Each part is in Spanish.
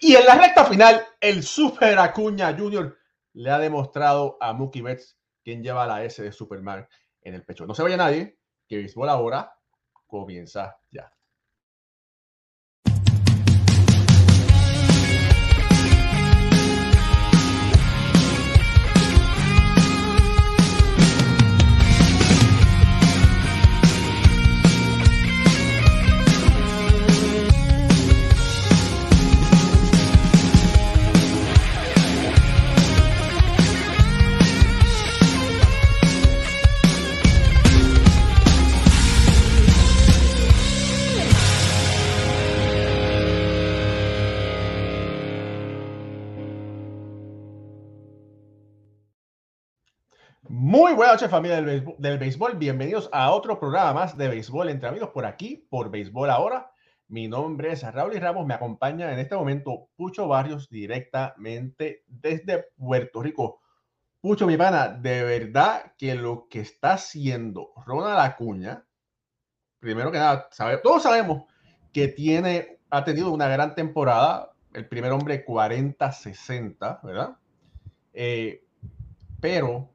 Y en la recta final, el Super Acuña Junior le ha demostrado a Mookie Betts quien lleva la S de Superman en el pecho. No se vaya nadie, que béisbol ahora comienza ya. Muy buenas noches familia del béisbol, del béisbol, bienvenidos a otro programa más de béisbol entre amigos por aquí, por Béisbol Ahora. Mi nombre es Raúl y Ramos, me acompaña en este momento Pucho Barrios directamente desde Puerto Rico. Pucho, mi pana, de verdad que lo que está haciendo Ronald Acuña, primero que nada, sabe, todos sabemos que tiene, ha tenido una gran temporada, el primer hombre 40-60, ¿verdad? Eh, pero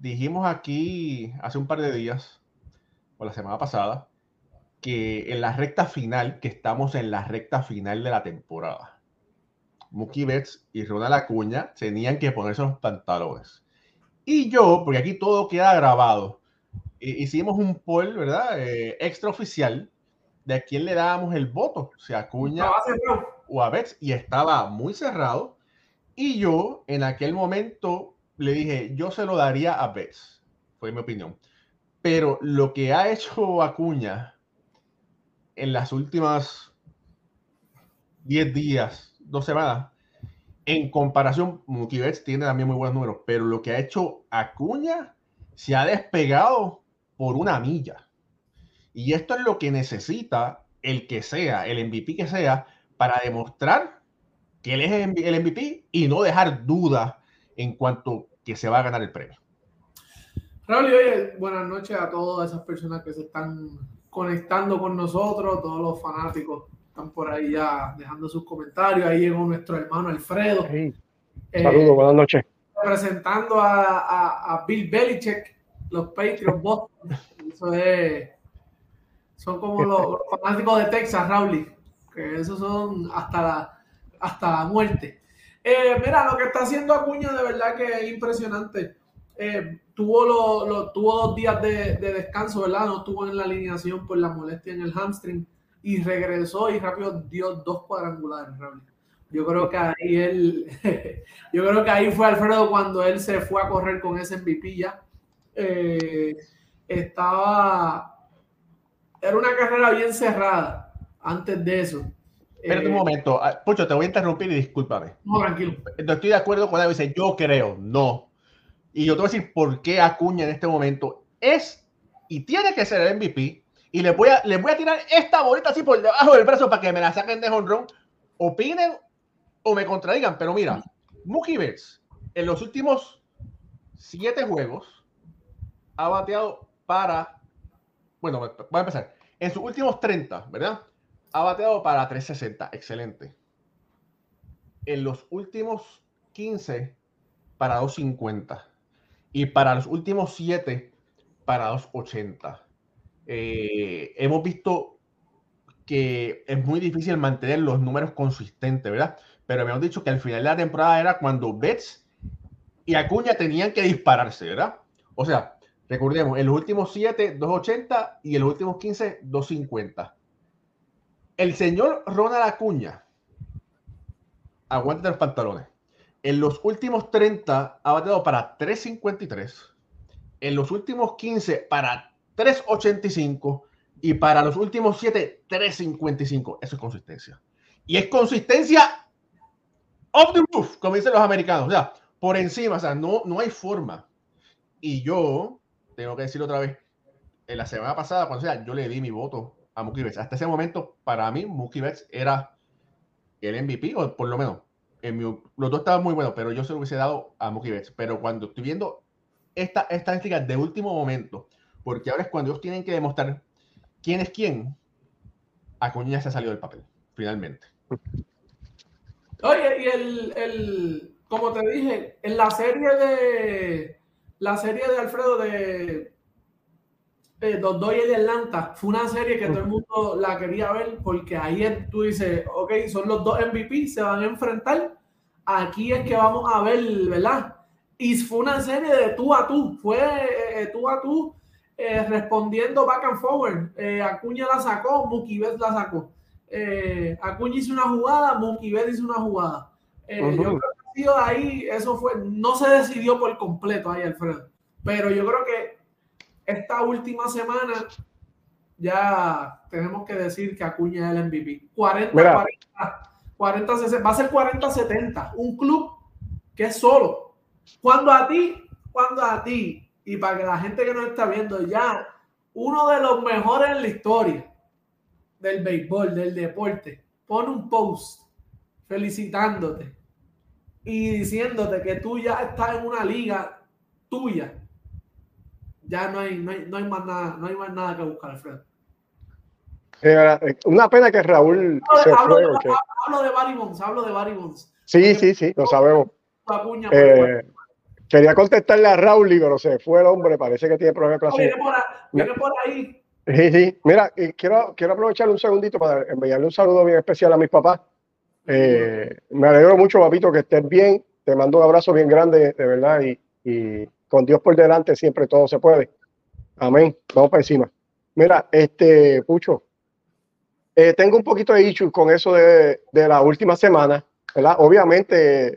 dijimos aquí hace un par de días, o la semana pasada, que en la recta final, que estamos en la recta final de la temporada, Mookie Betts y Ronald Acuña tenían que ponerse los pantalones. Y yo, porque aquí todo queda grabado, hicimos un poll, ¿verdad? Eh, extraoficial de a quién le dábamos el voto, si a Acuña o a Betts, y estaba muy cerrado. Y yo, en aquel momento, le dije, yo se lo daría a Betts, fue mi opinión. Pero lo que ha hecho Acuña en las últimas 10 días, dos semanas, en comparación, Mookie Betts tiene también muy buenos números, pero lo que ha hecho Acuña se ha despegado por una milla. Y esto es lo que necesita el que sea, el MVP que sea, para demostrar que él es el MVP y no dejar dudas en cuanto que se va a ganar el premio. Raúl, oye, buenas noches a todas esas personas que se están conectando con nosotros, todos los fanáticos están por ahí ya dejando sus comentarios. Ahí llegó nuestro hermano Alfredo. Eh, saludos, buenas noches. Representando a, a, Bill Belichick, los Patriots Boston. Eso es, son como los, fanáticos de Texas, Raúl, que esos son hasta la, hasta la muerte. Eh, mira, lo que está haciendo Acuña de verdad que es impresionante. Eh, tuvo, lo, tuvo dos días de, descanso, ¿verdad? No estuvo en la alineación por la molestia en el hamstring y regresó y rápido dio dos cuadrangulares, Yo creo que ahí él, yo creo que ahí fue Alfredo cuando él se fue a correr con ese MVP ya. Eh, estaba, era una carrera bien cerrada antes de eso. Espérate un eh, momento. Ah, Pucho, te voy a interrumpir y discúlpame. No, tranquilo. No estoy de acuerdo con él. Dice, yo creo, no. Y yo te voy a decir por qué Acuña en este momento es y tiene que ser el MVP. Y le voy a, les voy a tirar esta bolita así por debajo del brazo para que me la saquen de honrón. Opinen o me contradigan. Pero mira, Mookie Betts en los últimos siete juegos ha bateado para. Bueno, voy a empezar. En sus últimos 30, ¿verdad? Ha bateado para 360, excelente. En los últimos 15 para 250 y para los últimos 7 para 280. Eh, hemos visto que es muy difícil mantener los números consistentes, ¿verdad? Pero han dicho que al final de la temporada era cuando Betts y Acuña tenían que dispararse, ¿verdad? O sea, recordemos, en los últimos 7, 280 y en los últimos 15, 250 el señor Ronald Acuña, aguante los pantalones. En los últimos 30 ha bateado para 3.53. En los últimos 15 para 3.85. Y para los últimos 7, 3.55. Eso es consistencia. Y es consistencia off the roof, como dicen los americanos. O sea, por encima. O sea, no, no hay forma. Y yo, tengo que decirlo otra vez, en la semana pasada, cuando sea, yo le di mi voto a Mookie Betts. Hasta ese momento, para mí, Mookie Betts era el MVP, o por lo menos, en los dos estaban muy buenos, pero yo se lo hubiese dado a Mookie Betts. Pero cuando estoy viendo esta estadística de último momento, porque ahora es cuando ellos tienen que demostrar quién es quién, Acuña se ha salido del papel, finalmente. Oye, y el, el, como te dije, en la serie de la serie de Alfredo de eh, Los Dodgers de Atlanta fue una serie que todo el mundo la quería ver porque ahí tú dices, ok, son los dos MVP, se van a enfrentar. Aquí es que vamos a ver, ¿verdad? Y fue una serie de tú a tú, fue eh, eh, tú a tú respondiendo back and forward. Acuña la sacó, Mookie Betts la sacó. Acuña hizo una jugada, Mookie Betts hizo una jugada. Yo creo que ahí, eso fue, no se decidió por completo ahí, Alfredo. Pero yo creo que esta última semana ya tenemos que decir que Acuña es el MVP. 40, 40, va a ser 40-70. Un club que es solo. Cuando a ti, cuando a ti, y para que la gente que nos está viendo ya, uno de los mejores en la historia del béisbol, del deporte, pone un post felicitándote y diciéndote que tú ya estás en una liga tuya ya no hay, no hay, no hay, más, nada, no hay más nada que buscar, Alfredo. Eh, una pena que Raúl hablo, se hablo, fue, de, hablo de Barry Bonds, hablo de Barry Bonds. Sí, sí, sí, lo sabemos. Eh, quería contestarle a Raúl, pero se fue el hombre, parece que tiene problemas de placer. Viene por, ahí. Sí, sí. Mira, quiero, quiero aprovechar un segundito para enviarle un saludo bien especial a mis papás. Eh, me alegro mucho, papito, que estés bien. Te mando un abrazo bien grande, de verdad, y, y con Dios por delante siempre todo se puede. Amén. Vamos para encima. Mira, este, Pucho, eh, tengo un poquito de issue con eso de, de la última semana, ¿verdad? Obviamente,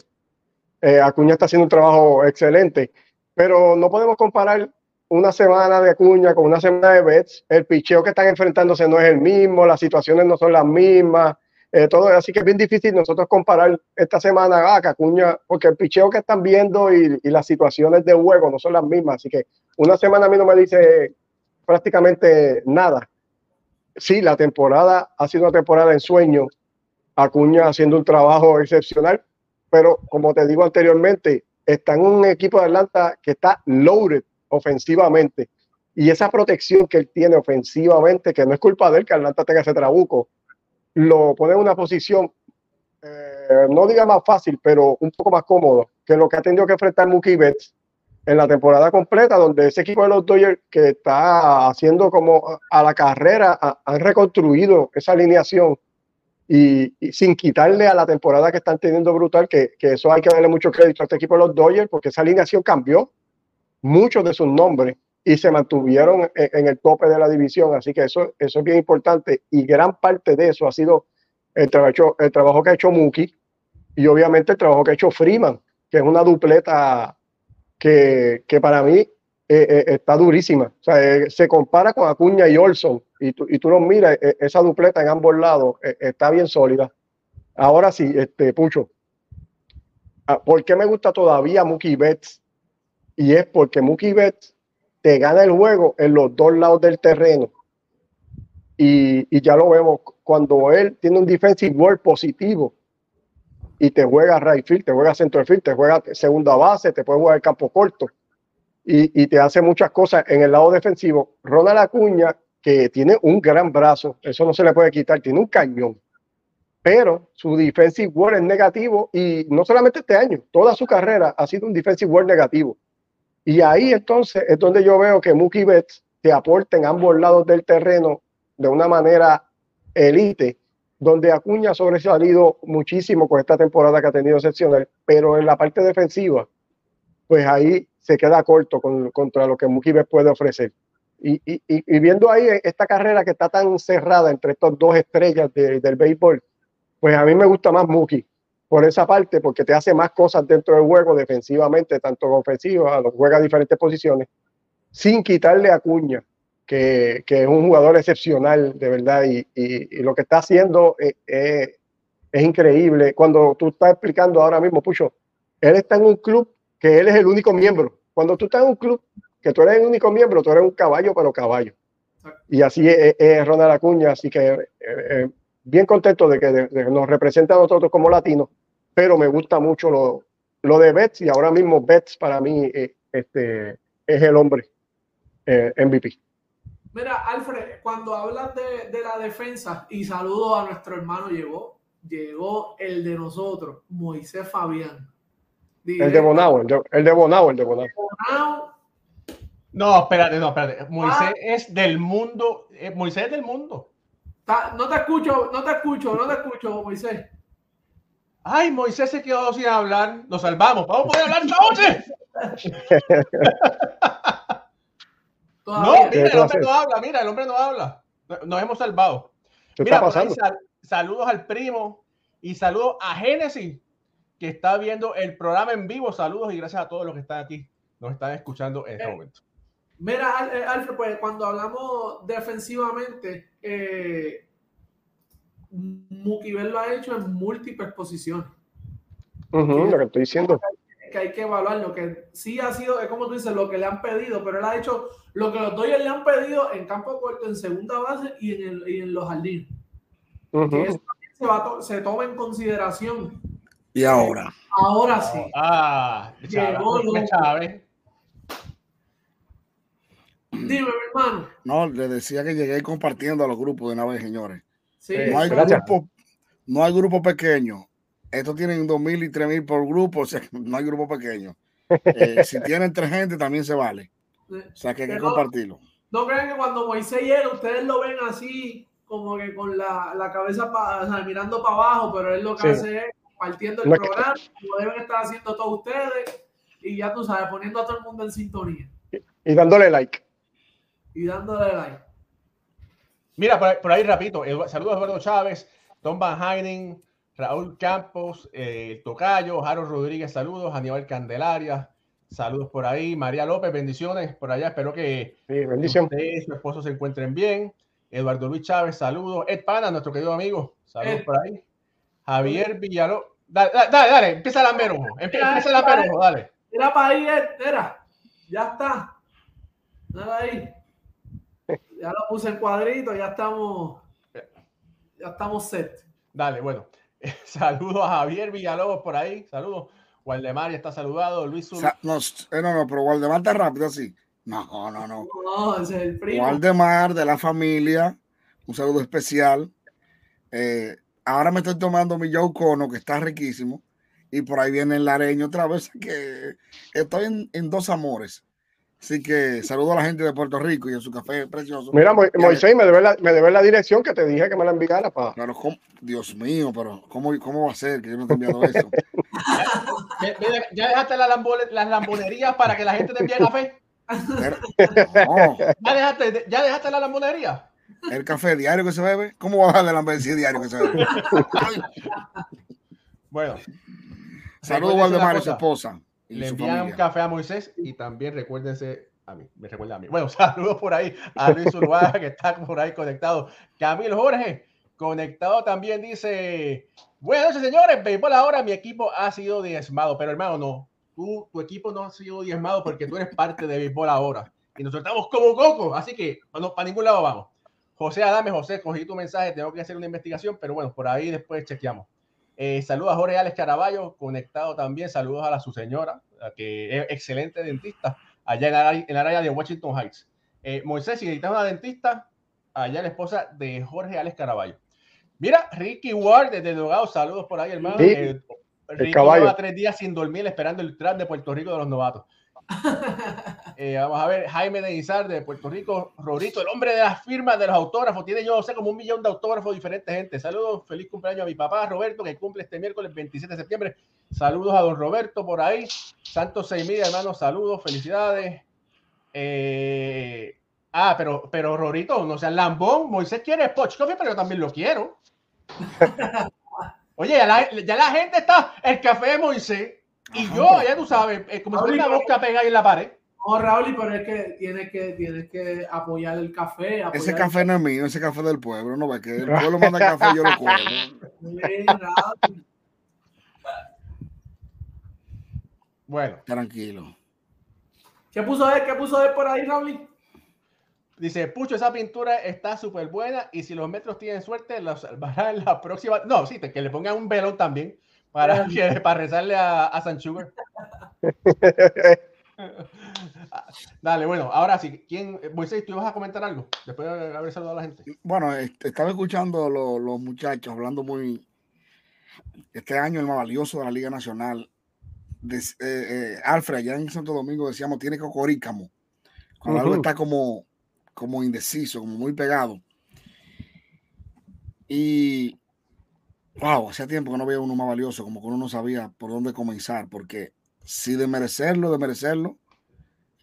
eh, Acuña está haciendo un trabajo excelente, pero no podemos comparar una semana de Acuña con una semana de Betts. El picheo que están enfrentándose no es el mismo, las situaciones no son las mismas. Eh, todo, así que es bien difícil nosotros comparar esta semana a Cacuña, porque el picheo que están viendo y, las situaciones de juego no son las mismas. Así que una semana a mí no me dice prácticamente nada. Sí, la temporada ha sido una temporada en sueño. Acuña haciendo un trabajo excepcional, pero como te digo anteriormente, está en un equipo de Atlanta que está loaded ofensivamente. Y esa protección que él tiene ofensivamente, que no es culpa de él que Atlanta tenga ese trabuco, lo pone en una posición, eh, no diga más fácil, pero un poco más cómodo que lo que ha tenido que enfrentar Mookie Betts en la temporada completa, donde ese equipo de los Dodgers que está haciendo como a la carrera, han reconstruido esa alineación y, sin quitarle a la temporada que están teniendo brutal, que, que, eso hay que darle mucho crédito a este equipo de los Dodgers, porque esa alineación cambió muchos de sus nombres y se mantuvieron en, el tope de la división. Así que eso, eso es bien importante y gran parte de eso ha sido el trabajo, el trabajo que ha hecho Mookie y obviamente el trabajo que ha hecho Freeman, que es una dupleta que, que para mí eh, eh, está durísima. Eh, se compara con Acuña y Olson y tú, y tú lo miras, esa dupleta en ambos lados está bien sólida. Ahora sí, este, Pucho, ah, ¿por qué me gusta todavía Mookie Betts? Y es porque Mookie Betts te gana el juego en los dos lados del terreno. Y, ya lo vemos, cuando él tiene un defensive work positivo y te juega right field, te juega center field, te juega segunda base, te puede jugar el campo corto y, te hace muchas cosas en el lado defensivo. Ronald Acuña, que tiene un gran brazo, eso no se le puede quitar, tiene un cañón, pero su defensive work es negativo y no solamente este año, toda su carrera ha sido un defensive work negativo. Y ahí entonces es donde yo veo que Mookie Betts te aporta en ambos lados del terreno de una manera elite, donde Acuña ha sobresalido muchísimo con esta temporada que ha tenido excepcional, pero en la parte defensiva, pues ahí se queda corto con, contra lo que Mookie Betts puede ofrecer. Y, y, y, viendo ahí esta carrera que está tan cerrada entre estas dos estrellas del béisbol, pues a mí me gusta más Mookie por esa parte, porque te hace más cosas dentro del juego defensivamente, tanto ofensiva, juega diferentes posiciones, sin quitarle a Cuña, que, que, es un jugador excepcional, de verdad, y, y, lo que está haciendo es, es, es, increíble. Cuando tú estás explicando ahora mismo, Pucho, él está en un club que él es el único miembro. Cuando tú estás en un club que tú eres el único miembro, tú eres un caballo, pero caballo. Y así es, es Ronald Acuña, así que eh, eh, bien contento de que nos representa a nosotros como latinos, pero me gusta mucho lo, lo de Betts y ahora mismo Betts para mí eh, este, es el hombre eh, MVP. Mira, Alfred, cuando hablas de, de, la defensa, y saludo a nuestro hermano Llegó, llegó el de nosotros, Moisés Fabián. El de Bonao, el de, el de Bonao, el de Bonao. Bonao. No, espérate, no, espérate. Moisés es del mundo. eh, Moisés es del mundo. Ta- No te escucho, no te escucho, no te escucho, Moisés. Ay, Moisés se quedó sin hablar. Lo salvamos. Vamos a poder hablar esta noche. No, mira, el ¿Qué hombre no habla. Mira, el hombre no habla. No- Nos hemos salvado. ¿Qué Mira, está por ahí pasando? sal- saludos al primo y saludos a Génesis, que está viendo el programa en vivo. Saludos y gracias a todos los que están aquí. Nos están escuchando en este Eh, momento. Mira, eh, Alfred, pues cuando hablamos defensivamente, eh, Mukivel lo ha hecho en múltiples posiciones. Lo que estoy diciendo. que hay que evaluar lo que sí ha sido, es como tú dices, lo que le han pedido, pero él ha hecho lo que los Dodgers le han pedido en campo corto, en segunda base y en, el- y en los jardines. Que eso también se, va to- se toma en consideración. Y ahora, Ahora sí. Ah. Llegó. Dime, mi hermano. no, le decía que llegué compartiendo a los grupos de una vez, señores. Sí, Eh, No hay gracias. grupo, no hay grupo pequeño. Estos tienen dos mil y tres mil por grupo, o sea, no hay grupo pequeño. Eh, si tienen tres gente, también se vale. O sea, que hay que Pero- compartirlo. No crean que cuando Moisés llega, ustedes lo ven así, como que con la, la cabeza pa- o sea, mirando para abajo, pero él lo que Sí. hace es partiendo el No es que- programa, como deben estar haciendo todos ustedes, y ya tú sabes, poniendo a todo el mundo en sintonía Y dándole like. y dándole like. Mira, por ahí, por ahí rapidito. Saludos a Eduardo Chávez, Tom Van Heinen, Raúl Campos, eh, el Tocayo, Harold Rodríguez, saludos, Aníbal Candelaria, saludos por ahí, María López, bendiciones por allá, espero que Sí, bendición. usted y su esposo se encuentren bien. Eduardo Luis Chávez, saludos. Ed Pana, nuestro querido amigo, saludos Ed. por ahí. Javier Villalobos, dale, dale, dale, dale, empieza la merojo, empieza la merojo, dale. Mira para ahí, Ed, mira, ya está. Mira ahí. Ya lo puse en cuadrito, ya estamos, ya estamos set. Dale, bueno. Saludos a Javier Villalobos por ahí. Saludos. Waldemar ya está saludado. Luis sea, no, eh, no, no, pero Waldemar está rápido así. No, no, no. No, ese es el primo. Waldemar de la familia, un saludo especial. Eh, ahora me estoy tomando mi Joe Cono, que está riquísimo. Y por ahí viene el lareño otra vez, que estoy en, en dos amores. Así que saludo a la gente de Puerto Rico y en su café precioso. Mira, Mo- Moisés, me debe, la, me debe la dirección que te dije que me la enviara para. ¿cómo? Dios mío, pero ¿cómo, ¿cómo va a ser que yo no te he enviado eso? ¿Ya dejaste la las lambonerías para que la gente te envíe café? Pero- no, ¿Ya dejaste, ya dejaste la lambonería? el café diario que se bebe, ¿cómo va a darle la ambulancia diario que se bebe? Bueno. Saludos recuérdense Waldemar y su esposa y Le envían un café a Moisés y también recuérdense a mí, me recuerda a mí. Bueno, saludos por ahí a Luis Uruguay que está por ahí conectado. Camilo Jorge, conectado también dice, buenas noches señores, béisbol ahora mi equipo ha sido diezmado, pero hermano no, tú, tu equipo no ha sido diezmado porque tú eres parte de béisbol ahora y nosotros estamos como coco, así que no, para ningún lado vamos. José Adame, José, cogí tu mensaje, tengo que hacer una investigación, pero bueno, por ahí después chequeamos. Eh, saludos a Jorge Alex Caraballo, conectado también. Saludos a la su señora, la que es excelente dentista, allá en el área, en el área de Washington Heights. Eh, Moisés, si necesitas una dentista, allá la esposa de Jorge Alex Caraballo. Mira, Ricky Ward desde Dogado, saludos por ahí, hermano. Sí, Eh, Ricky caballo. lleva tres días sin dormir esperando el tras de Puerto Rico de los novatos. Eh, vamos a ver, Jaime de Izar de Puerto Rico, Rorito, el hombre de las firmas de los autógrafos, tiene yo no sé como un millón de autógrafos diferentes, gente. Saludos, feliz cumpleaños a mi papá Roberto, que cumple este miércoles 27 de septiembre. Saludos a don Roberto por ahí. Santos Seimida, hermano, saludos, felicidades. Eh, ah, pero, pero Rorito, no seas lambón. Moisés quiere Poch Coffee, pero yo también lo quiero. Oye, ya la, ya la gente está, el café de Moisés, y yo, ya tú sabes, eh, como si fuera una boca pegada ahí en la pared. No, Raúl, pero es que tienes que, tienes que apoyar el café. Apoyar Ese café no es mío, ese café del pueblo, no ve que el pueblo manda café, yo lo Raúl. Bueno, Tranquilo. ¿Qué puso él? ¿Qué puso él por ahí, Raúl? dice Pucho, esa pintura está súper buena y si los metros tienen suerte, los salvará en la próxima. No, sí, que le pongan un velón también para, que, para rezarle a, a San Sugar. Dale, bueno, ahora sí, ¿quién? Moisés, ¿tú ibas a comentar algo? Después de haber saludado a la gente. Bueno, este, estaba escuchando a los, los muchachos hablando muy, este año el más valioso de la Liga Nacional. De, eh, eh, Alfred, allá en Santo Domingo decíamos, tiene cocorícamo. Cuando algo está como, como indeciso, como muy pegado. Y, wow, hacía tiempo que no veía uno más valioso, como que uno no sabía por dónde comenzar, porque si de merecerlo, de merecerlo,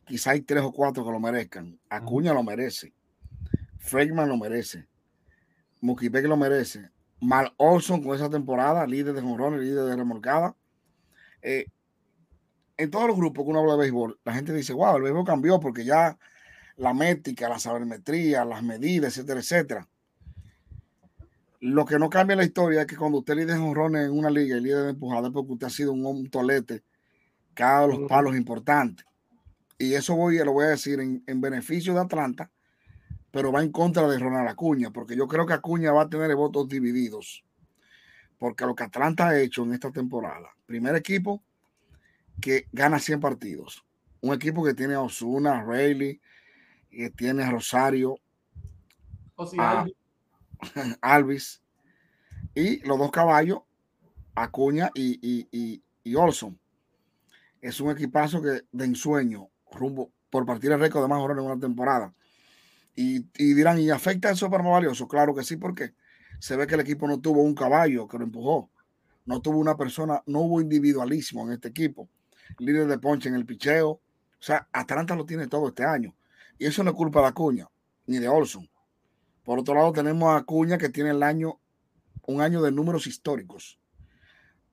quizá hay tres o cuatro que lo merezcan. Acuña lo merece. Freeman lo merece. Mukibek lo merece. Mal Olson con esa temporada, líder de jonrones, líder de remolcada. Eh, en todos los grupos que uno habla de béisbol, la gente dice, wow, el béisbol cambió porque ya la métrica, la sabermetría, las medidas, etcétera, etcétera. Lo que no cambia en la historia es que cuando usted líder de jonrones en una liga y líder de empujada es porque usted ha sido un, tolete cada los palos importantes. Y eso voy, lo voy a decir en, en beneficio de Atlanta, pero va en contra de Ronald Acuña, porque yo creo que Acuña va a tener votos divididos. Porque lo que Atlanta ha hecho en esta temporada, primer equipo que gana 100 partidos, un equipo que tiene a Osuna, a Rayleigh, que tiene a Rosario, a Alvis, y los dos caballos, Acuña y, y, y, Olson. Es un equipazo que de ensueño, rumbo por partir el récord de más en una temporada. Y, dirán, ¿y afecta eso para más valioso? Claro que sí, porque se ve que el equipo no tuvo un caballo que lo empujó. No tuvo una persona, no hubo individualismo en este equipo. Líder de ponche en el picheo. O sea, Atlanta lo tiene todo este año. Y eso no es culpa de Acuña, ni de Olson. Por otro lado, tenemos a Acuña que tiene el año, un año de números históricos.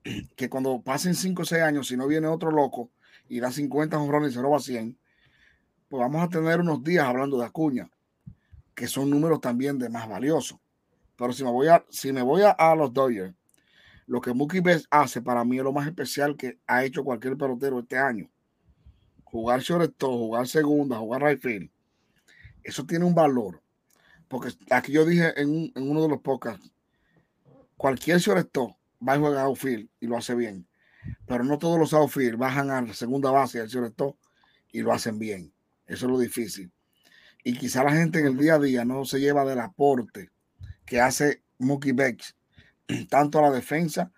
Que cuando pasen 5 o 6 años, si no viene otro loco y da 50 honrones y se roba 100, pues vamos a tener unos días hablando de Acuña que son números también de más valiosos. Pero si me voy a, si me voy a, los Dodgers, lo que Mookie Betts hace para mí es lo más especial que ha hecho cualquier pelotero este año. Jugar shortstop, jugar segunda, jugar right field. Eso tiene un valor. Porque aquí yo dije en, uno de los podcasts, cualquier shortstop va a jugar outfield y lo hace bien. Pero no todos los outfield bajan a la segunda base del shortstop y lo hacen bien. Eso es lo difícil y quizá la gente en el día a día no se lleva del aporte que hace Mookie Becks, tanto a la defensa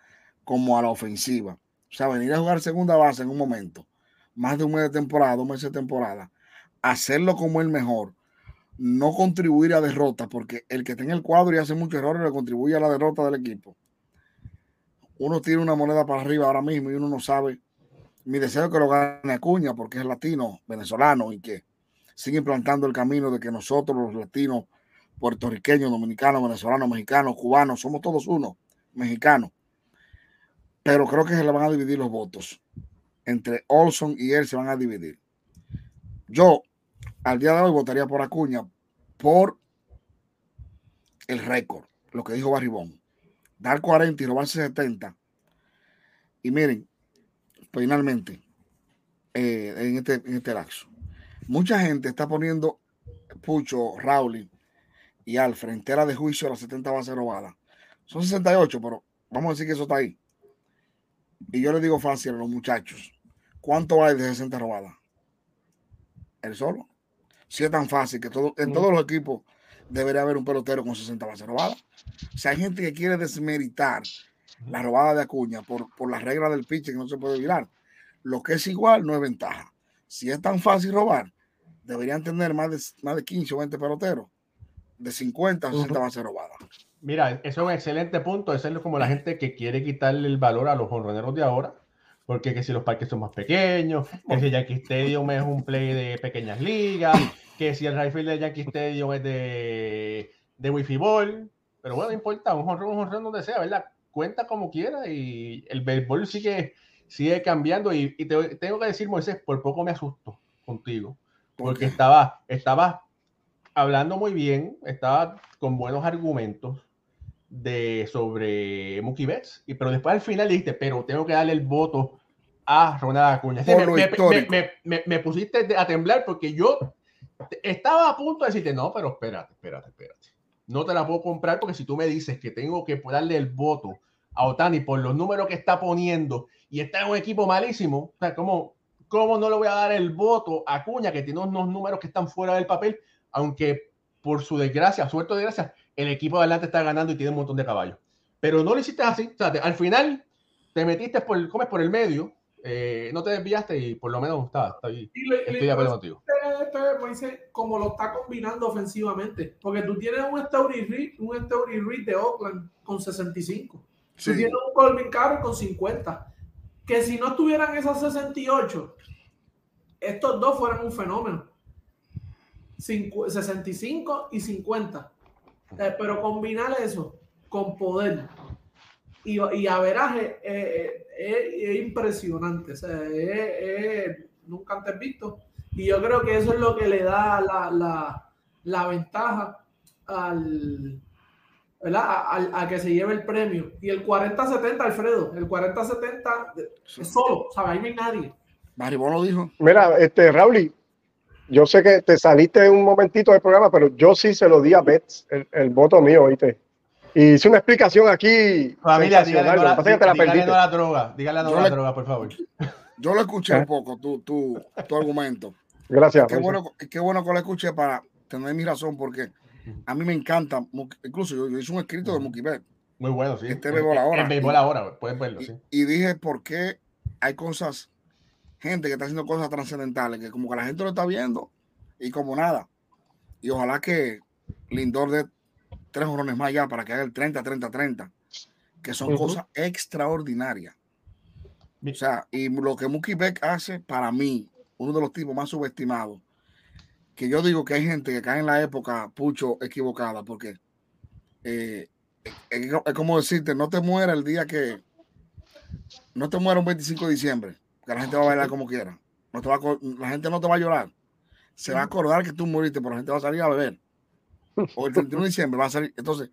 como a la ofensiva. O sea, venir a jugar segunda base en un momento, más de un mes de temporada, dos meses de temporada, hacerlo como el mejor, no contribuir a derrota, porque el que tenga el cuadro y hace muchos errores le contribuye a la derrota del equipo. Uno tiene una moneda para arriba ahora mismo y uno no sabe. Mi deseo es que lo gane Acuña porque es latino, venezolano y que sigue implantando el camino de que nosotros, los latinos, puertorriqueños, dominicanos, venezolanos, mexicanos, cubanos, somos todos uno, mexicanos. Pero creo que se le van a dividir los votos. Entre Olson y él se van a dividir. Yo, al día de hoy, votaría por Acuña por el récord, lo que dijo Barribón. Dar 40 y robarse 70. Y miren, finalmente, eh, en, este, en este lapso Mucha gente está poniendo Pucho, Rauli y Alfred entera de juicio a las 70 bases robadas. Son 68, pero vamos a decir que eso está ahí. Y yo le digo fácil a los muchachos, ¿cuánto hay de 60 robadas? ¿El solo? Si es tan fácil que todo, en todos los equipos debería haber un pelotero con 60 bases robadas. O sea, hay gente que quiere desmeritar la robada de Acuña por, por las reglas del pitch que no se puede virar. Lo que es igual no es ventaja. Si es tan fácil robar, deberían tener más de, más de 15 o 20 peloteros. De 50 a 60 va a ser robada. Mira, eso es un excelente punto. Eso es como la gente que quiere quitarle el valor a los honroneros de ahora. Porque que si los parques son más pequeños, que si Yankee Stadium es un play de pequeñas ligas, que si el rifle de Yankee Stadium es de, de Wi-Fi Ball. Pero bueno, no importa, un honrón, un honrón donde sea, ¿verdad? Cuenta como quiera y el béisbol sigue, sigue cambiando. Y, y te, tengo que decir, Moisés, por poco me asusto contigo porque estaba, estaba hablando muy bien, estaba con buenos argumentos de, sobre Mookie Betts, y, pero después al final dijiste, pero tengo que darle el voto a Ronald Acuña. me, pusiste a temblar porque yo estaba a punto de decirte, no, pero espérate, espérate, espérate. No te la puedo comprar porque si tú me dices que tengo que darle el voto a Otani por los números que está poniendo y está en un equipo malísimo, o sea, como ¿Cómo no le voy a dar el voto a Cuña, que tiene unos números que están fuera del papel, aunque por su desgracia, suerte de desgracia, el equipo de adelante está ganando y tiene un montón de caballos? pero no lo hiciste así. O sea, te- al final te metiste por, comes por el medio, eh, no te desviaste y por lo menos está, está ahí. Y le- Estoy de acuerdo contigo. este, como lo está combinando ofensivamente. Porque tú tienes un Story Reed, un Story Reed de Oakland con 65. Tú Sí. tienes un Colvin Carroll con 50. Que si no tuvieran esos 68, estos dos fueran un fenómeno. Cincu- 65 y 50. Eh, pero combinar eso con poder y, y averaje eh, eh, es impresionante. O sea, es- es nunca antes visto. Y yo creo que eso es lo que le da la, la- la ventaja al, ¿verdad? A, al- a que se lleve el premio. Y el 40-70, Alfredo, el 40-70 es solo, ¿sabes? Ahí no hay nadie. Maribón lo dijo. Mira, este, Raúl, yo sé que te saliste un momentito del programa, pero yo sí se lo di a Betts, el, el voto mío, ¿viste? Y hice una explicación aquí Familia, dígale no, la, dígale perdiste. no a la droga. Dígale no Yo a la le- droga, por favor. Yo lo escuché ¿Eh? un poco, tu, tu, tu argumento. Gracias. Qué bueno, qué bueno que lo escuché para tener mi razón, porque a mí me encanta, incluso yo, yo hice un escrito de Mookie Betts Muy bueno, sí. Este En- béisbol ahora. En béisbol ahora, pueden verlo, y, sí. y dije por qué hay cosas, gente que está haciendo cosas trascendentales, que como que la gente lo está viendo y como nada. Y ojalá que Lindor dé tres jorrones más ya para que haga el 30-30-30, que son cosas extraordinarias. O sea, y lo que Mookie Beck hace, para mí, uno de los tipos más subestimados, que yo digo que hay gente que cae en la época pucho equivocada, porque eh, es, es como decirte, no te muera el día que, no te muera un 25 de diciembre, que la gente va a bailar como quiera. No te va a la gente no te va a llorar. Se va a acordar que tú moriste, pero la gente va a salir a beber. O el 31 de diciembre va a salir. Entonces,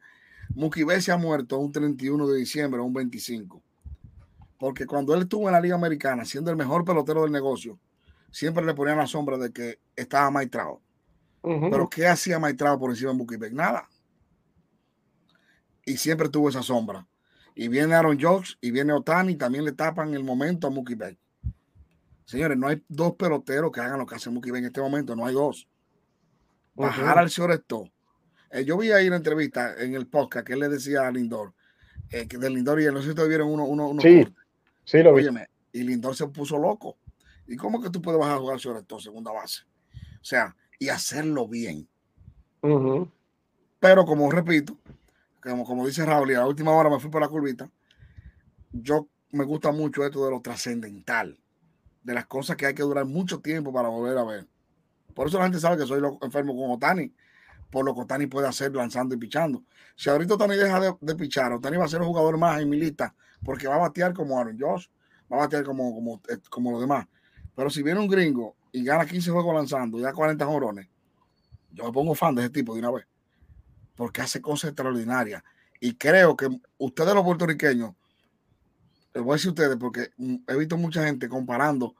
Mookie Betts se ha muerto un 31 de diciembre o un 25 porque cuando él estuvo en la Liga Americana, siendo el mejor pelotero del negocio, siempre le ponían la sombra de que estaba maestrado. Ujú. Pero ¿qué hacía maestrado por encima de Mookie Betts? Nada. Y siempre tuvo esa sombra. Y viene Aaron Judge y viene Otani, también le tapan el momento a Mookie Betts. Señores, no hay dos peloteros que hagan lo que hace Mookie en este momento, no hay dos. Bajar al shortstop. Eh, yo vi ahí una entrevista en el podcast que él le decía a Lindor, eh, que de Lindor y él, no sé si ustedes vieron uno, uno, unos Sí. cortes. Sí, lo vi. Y Lindor se puso loco. ¿Y cómo que tú puedes bajar a jugar todo segunda base? O sea, y hacerlo bien. Pero como repito, como, como dice Raúl, y a la última hora me fui por la curvita, yo me gusta mucho esto de lo trascendental, de las cosas que hay que durar mucho tiempo para volver a ver. Por eso la gente sabe que soy enfermo con Otani, por lo que Otani puede hacer lanzando y pichando. Si ahorita Otani deja de, de pichar, Otani va a ser un jugador más en mi lista, porque va a batear como Aaron Josh, va a batear como, como, eh, como los demás. Pero si viene un gringo y gana 15 juegos lanzando y da 40 jorones, yo me pongo fan de ese tipo de una vez porque hace cosas extraordinarias. Y creo que ustedes los puertorriqueños, les voy a decir a ustedes, porque mm, he visto mucha gente comparando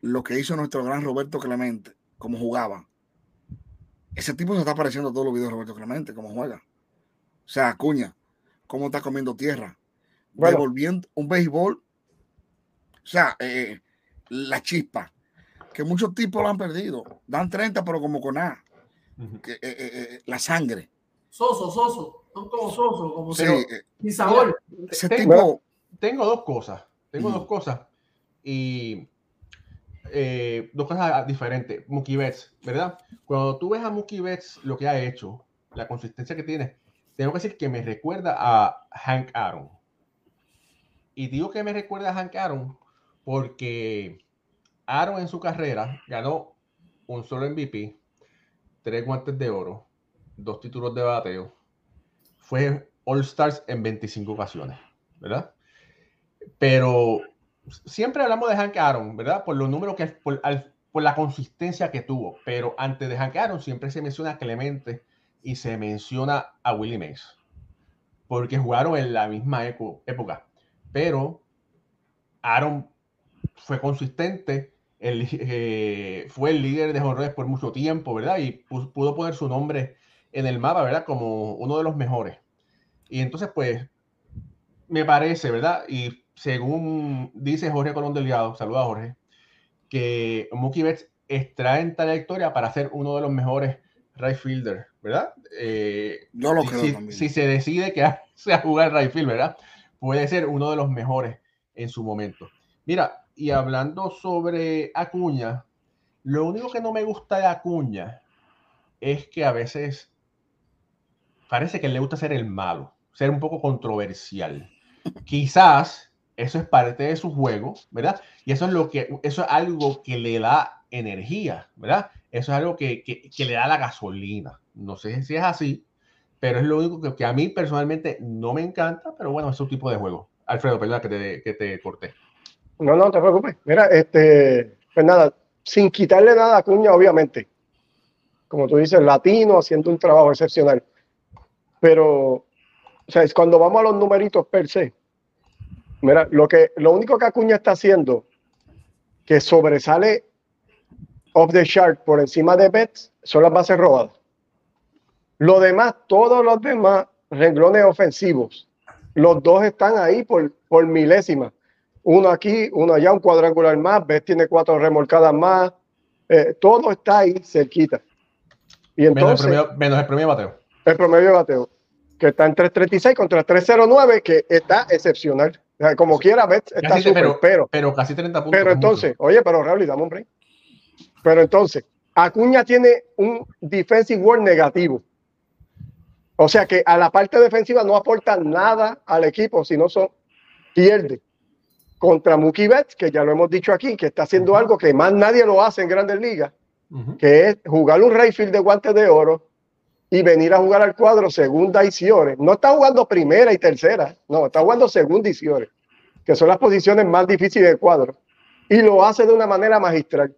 lo que hizo nuestro gran Roberto Clemente, como jugaba. Ese tipo se está apareciendo a todos los videos de Roberto Clemente, como juega. O sea, Acuña, cómo está comiendo tierra, Bueno. devolviendo un béisbol. O sea, eh, la chispa, que muchos tipos lo han perdido. Dan 30, pero como con. Que, eh, eh, eh, la sangre. Soso, soso. Son como soso, como Sí, si eh, sin sabor. ese tipo. Tengo dos cosas. Tengo dos cosas. Y eh, dos cosas diferentes. Mookie Betts, ¿verdad? Cuando tú ves a Mookie Betts, lo que ha hecho, la consistencia que tiene, tengo que decir que me recuerda a Hank Aaron. Y digo que me recuerda a Hank Aaron porque Aaron en su carrera ganó un solo MVP, tres guantes de oro, dos títulos de bateo, fue All Stars en 25 ocasiones, ¿verdad? Pero siempre hablamos de Hank Aaron, ¿verdad? Por los números que, por, al- por la consistencia que tuvo, pero antes de Hank Aaron siempre se menciona a Clemente y se menciona a Willie Mays, porque jugaron en la misma eco- época, pero Aaron fue consistente, el, eh, fue el líder de jonrones por mucho tiempo, ¿verdad? Y pu- pudo poner su nombre en el mapa, ¿verdad? Como uno de los mejores. Y entonces, pues, me parece, ¿verdad? Y según dice Jorge Colón Delgado, saluda a Jorge, que Mookie Betts extrae en trayectoria para ser uno de los mejores right fielder ¿verdad? Eh, Yo lo creo si- también. si se decide quedarse a jugar right field, ¿verdad? Puede ser uno de los mejores en su momento. Mira, y hablando sobre Acuña, lo único que no me gusta de Acuña es que a veces parece que le gusta ser el malo, ser un poco controversial. Quizás eso es parte de su juego, ¿verdad? Y eso es lo que, eso es algo que le da energía, ¿verdad? Eso es algo que, que- le da la gasolina. No sé si es así, pero es lo único que, que a mí personalmente no me encanta, pero bueno, es su tipo de juego. Alfredo, perdón que te, que te corté. No, no te preocupes. Mira, este, pues nada, sin quitarle nada a Acuña, obviamente. Como tú dices, latino, haciendo un trabajo excepcional. Pero, o sea, es cuando vamos a los numeritos per se. Mira, lo que, lo único que Acuña está haciendo que sobresale off the chart por encima de Betts son las bases robadas. Lo demás, todos los demás renglones ofensivos, los dos están ahí por, por milésimas uno aquí, uno allá, un cuadrangular más, Betts tiene cuatro remolcadas más, eh, todo está ahí cerquita. Y Menos el, promedio, menos el promedio bateo. el promedio de bateo, que está en 336 contra 309, que está excepcional. Sea, como quiera, Betts está súper, pero, pero, pero casi 30 puntos. pero mucho. entonces, oye, pero Raúl, dame un break. Pero entonces, Acuña tiene un defensive word negativo. O sea que a la parte defensiva no aporta nada al equipo, sino son pierde contra Mookie Betts, que ya lo hemos dicho aquí, que está haciendo algo que más nadie lo hace en Grandes Ligas, que es jugar un Rayfield de guantes de oro y venir a jugar al cuadro segunda y Ciores. No está jugando primera y tercera, no, está jugando segunda y Ciores, que son las posiciones más difíciles del cuadro. Y lo hace de una manera magistral.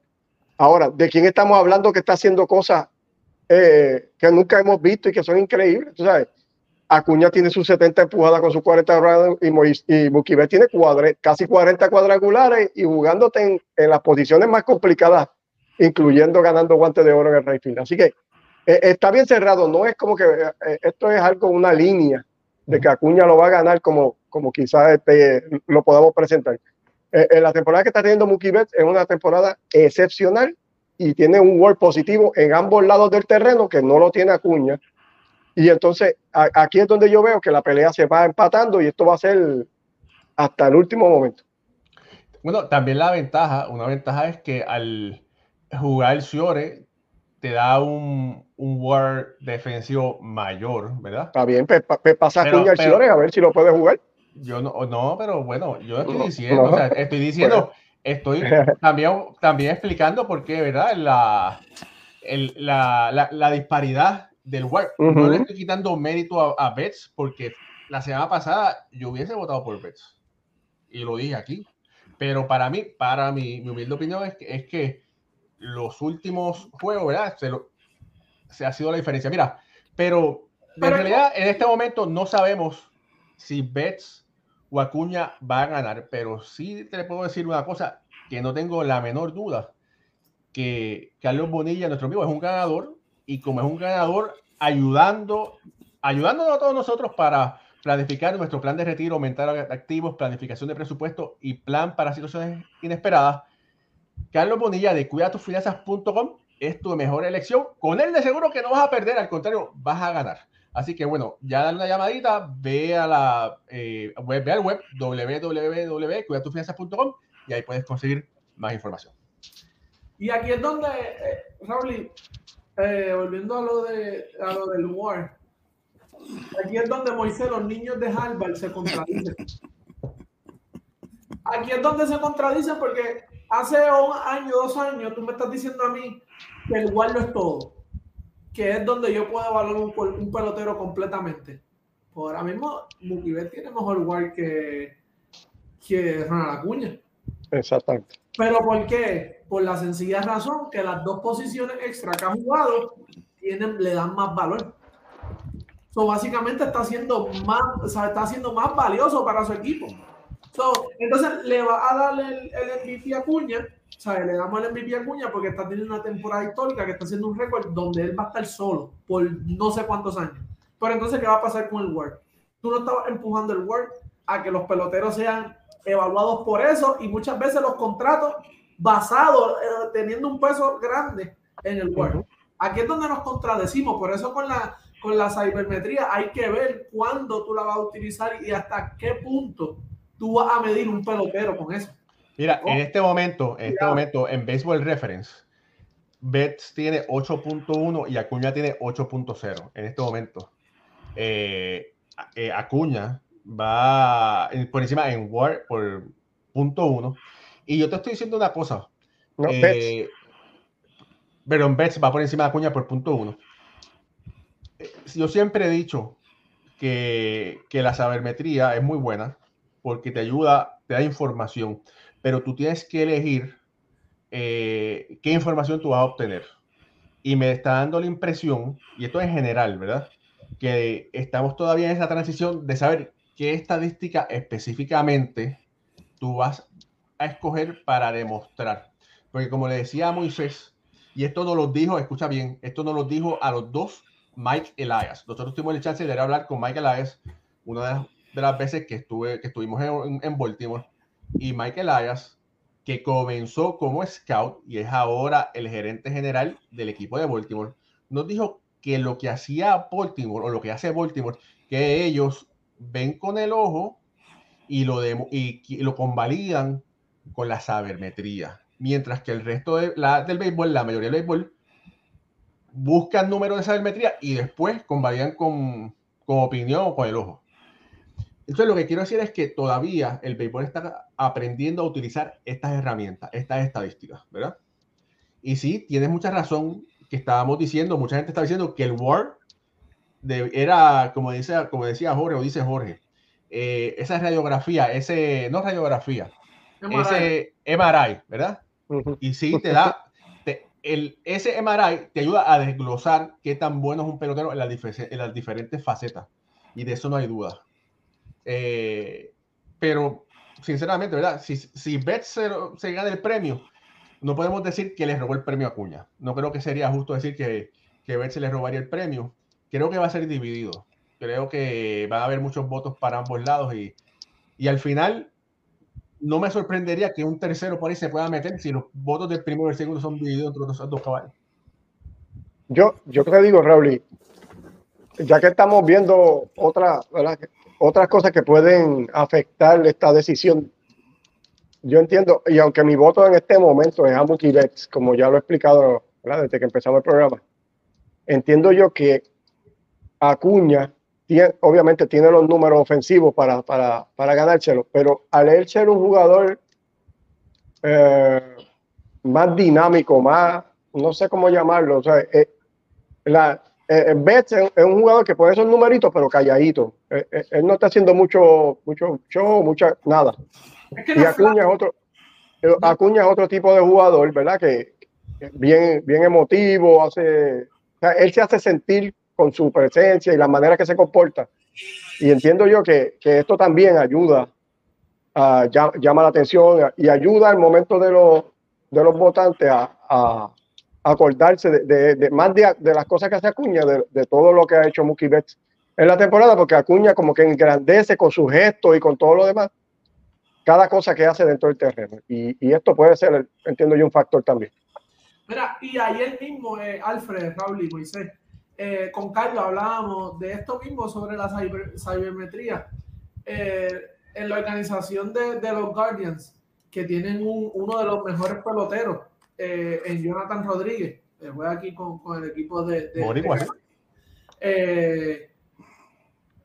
Ahora, ¿de quién estamos hablando que está haciendo cosas eh, que nunca hemos visto y que son increíbles? ¿Tú sabes? Acuña tiene sus 70 empujadas con sus 40 runs y, Mois- y tiene cuadre- casi 40 cuadrangulares y jugándote en, las posiciones más complicadas, incluyendo ganando guantes de oro en el right field. Así que eh, está bien cerrado, no es como que eh, esto es algo, una línea de que Acuña lo va a ganar como, como quizás este, lo podamos presentar. Eh, la temporada que está teniendo Mookie Betts es una temporada excepcional y tiene un work positivo en ambos lados del terreno que no lo tiene Acuña. Y entonces aquí es donde yo veo que la pelea se va empatando y esto va a ser hasta el último momento. Bueno, también la ventaja, una ventaja es que al jugar Ciore te da un, un war defensivo mayor, ¿verdad? Está bien, pues, pues pasa Pero- pero- Ciores a ver si lo puede jugar. Yo no, no, pero bueno, yo estoy No, diciendo, no. o sea, estoy diciendo, estoy también, también explicando por qué, ¿verdad? La, el- la, la, la disparidad del WAR. No Ujú. le estoy quitando mérito a, a Betts porque la semana pasada yo hubiese votado por Betts. Y lo dije aquí. Pero para mí, para mí, mi humilde opinión es que, es que los últimos juegos, ¿verdad? Se, lo- se ha sido la diferencia. Mira, pero en realidad en este momento no sabemos si Betts o Acuña va a ganar, pero sí te puedo decir una cosa que no tengo la menor duda, que Carlos Bonilla, nuestro amigo, es un ganador y como es un ganador, ayudando, ayudándonos a todos nosotros para planificar nuestro plan de retiro, aumentar activos, planificación de presupuesto y plan para situaciones inesperadas. Carlos Bonilla de cuidatufinanzas.com es tu mejor elección. Con él de seguro que no vas a perder, al contrario, vas a ganar. Así que bueno, ya dale una llamadita, ve a la eh, web, ve al web www.cuidatufinanzas.com y ahí puedes conseguir más información. Y aquí es donde, eh, eh, volviendo a lo, de, a lo del War, aquí es donde Moisés, los niños de Harvard, se contradicen. Aquí es donde se contradicen porque hace un año, dos años, tú me estás diciendo a mí que el War no es todo, que es donde yo puedo evaluar un, pel- un pelotero completamente. Pues ahora mismo, Mookie Betts tiene mejor War que, que Ronald Acuña. Exactamente. ¿Pero por qué? Por la sencilla razón que las dos posiciones extra que ha jugado tienen, le dan más valor. So, básicamente está haciendo más, o sea, está haciendo más valioso para su equipo. So, entonces le va a darle el, el MVP a Cuña, sea, le damos el MVP a Cuña porque está teniendo una temporada histórica que está haciendo un récord donde él va a estar solo por no sé cuántos años. Pero entonces, ¿qué va a pasar con el Word? Tú no estabas empujando el Word a que los peloteros sean evaluados por eso y muchas veces los contratos basados, eh, teniendo un peso grande en el Word. Aquí es donde nos contradecimos, por eso con la, con la cibermetría hay que ver cuándo tú la vas a utilizar y hasta qué punto tú vas a medir un pelotero con eso. Mira, en este momento, en este momento, en Baseball Reference, Betts tiene 8.1 y Acuña tiene 8.0 en este momento. Eh, eh, Acuña va por encima en War por punto uno. Y yo te estoy diciendo una cosa. No, eh, pero en Betts va por encima de Acuña por punto uno. Yo siempre he dicho que, que la sabermetría es muy buena porque te ayuda, te da información, pero tú tienes que elegir eh, qué información tú vas a obtener. Y me está dando la impresión, y esto en general, ¿verdad? Que estamos todavía en esa transición de saber qué estadística específicamente tú vas a escoger para demostrar. Porque como le decía a Moisés, y esto no lo dijo, escucha bien, esto no lo dijo a los dos Mike Elias. Nosotros tuvimos el chance de hablar con Mike Elias una de las, veces que, estuve, que estuvimos en, Baltimore. Y Mike Elias que comenzó como scout y es ahora el gerente general del equipo de Baltimore, nos dijo que lo que hacía Baltimore o lo que hace Baltimore, que ellos ven con el ojo y lo, y, lo convalidan con la sabermetría, mientras que el resto de la, del béisbol, la mayoría del béisbol, buscan números de sabermetría y después convalidan con, con opinión o con el ojo. Entonces, lo que quiero decir es que todavía el béisbol está aprendiendo a utilizar estas herramientas, estas estadísticas, ¿verdad? Y sí, tienes mucha razón que estábamos diciendo, mucha gente está diciendo que el WAR era, como, dice, como decía Jorge, o dice Jorge, eh, esa radiografía, ese, no radiografía, ese MRI, ¿verdad? Y sí, te da, el, ese MRI te ayuda a desglosar qué tan bueno es un pelotero en las, en las diferentes facetas. Y de eso no hay duda. Eh, pero, sinceramente, ¿verdad? Si, si Betts se, gana el premio, no podemos decir que le robó el premio a Cuña. No creo que sería justo decir que, que Betts se le robaría el premio. Creo que va a ser dividido. Creo que van a haber muchos votos para ambos lados y, y al final no me sorprendería que un tercero por ahí se pueda meter si los votos del primero y el segundo son divididos entre los dos caballos. Yo, yo te digo, Raúl, ya que estamos viendo otra, ¿verdad? Otras cosas que pueden afectar esta decisión. Yo entiendo, y aunque mi voto en este momento es a Mookie como ya lo he explicado desde que empezamos el programa, entiendo yo que Acuña obviamente tiene los números ofensivos para, para, para ganárselo, pero al él ser un jugador eh, más dinámico, más, no sé cómo llamarlo, o sea, eh, la, eh, Betts es, un jugador que puede ser numeritos, pero calladito. Eh, eh, él no está haciendo mucho, mucho show, mucha, nada. y Acuña es otro, Acuña es otro tipo de jugador, ¿verdad? Que bien, bien emotivo, hace, él se hace sentir con su presencia y la manera que se comporta. Y entiendo yo que, que esto también ayuda, a, llama, la atención y ayuda al momento de los, de los votantes a acordarse de, más de, las cosas que hace Acuña, de, todo lo que ha hecho Mookie Betts en la temporada, porque Acuña como que engrandece con su gesto y con todo lo demás, cada cosa que hace dentro del terreno. Y, esto puede ser, entiendo yo, un factor también. Mira, y ayer mismo, eh, Alfred, Raúl y Moisés, eh, con Carlos hablábamos de esto mismo sobre la cibermetría. Eh, en la organización de, los Guardians, que tienen uno de los mejores peloteros, eh, en Jonathan Rodríguez, que juega aquí con, con, el equipo de, eh,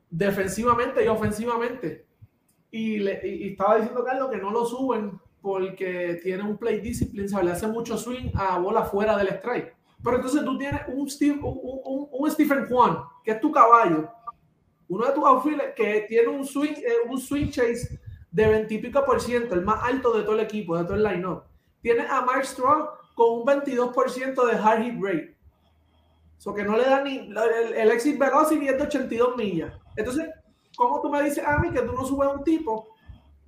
defensivamente y ofensivamente. Y, le, y, estaba diciendo Carlos que no lo suben porque tiene un play discipline, se le hace mucho swing a bola fuera del strike. Pero entonces tú tienes un, Steve, un, un, Stephen Juan, que es tu caballo, uno de tus outfielders que tiene un swing, eh, un swing chase de 20 y pico por ciento, el más alto de todo el equipo, de todo el line-up. Tienes a Mark Strong con un 22% de hard hit rate. Eso que no le da ni el, exit velocity es de 82 millas. Entonces, ¿cómo tú me dices a mí que tú no subes a un tipo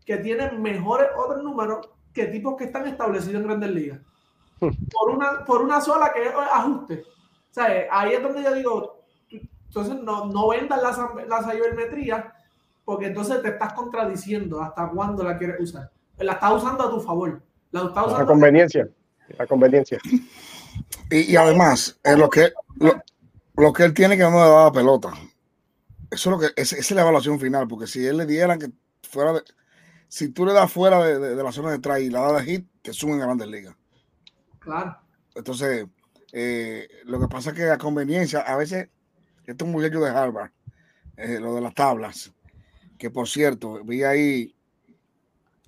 que tiene mejores otros números que tipos que están establecidos en grandes ligas? Por una, por una sola que es ajuste. O sea, ahí es donde yo digo, entonces no, no vendas la, la cibermetría porque entonces te estás contradiciendo hasta cuándo la quieres usar. La estás usando a tu favor. La, conveniencia. La conveniencia. Y, y además, es lo que lo, lo, que él tiene que no le da la pelota. Eso es lo que esa es la evaluación final, porque si él le dieran que fuera de, si tú le das fuera de, de, de la zona de atrás y la das de hit, te suben a grandes ligas. Claro. Entonces, eh, lo que pasa es que a conveniencia, a veces, este es un muchacho de Harvard, eh, lo de las tablas, que por cierto, vi ahí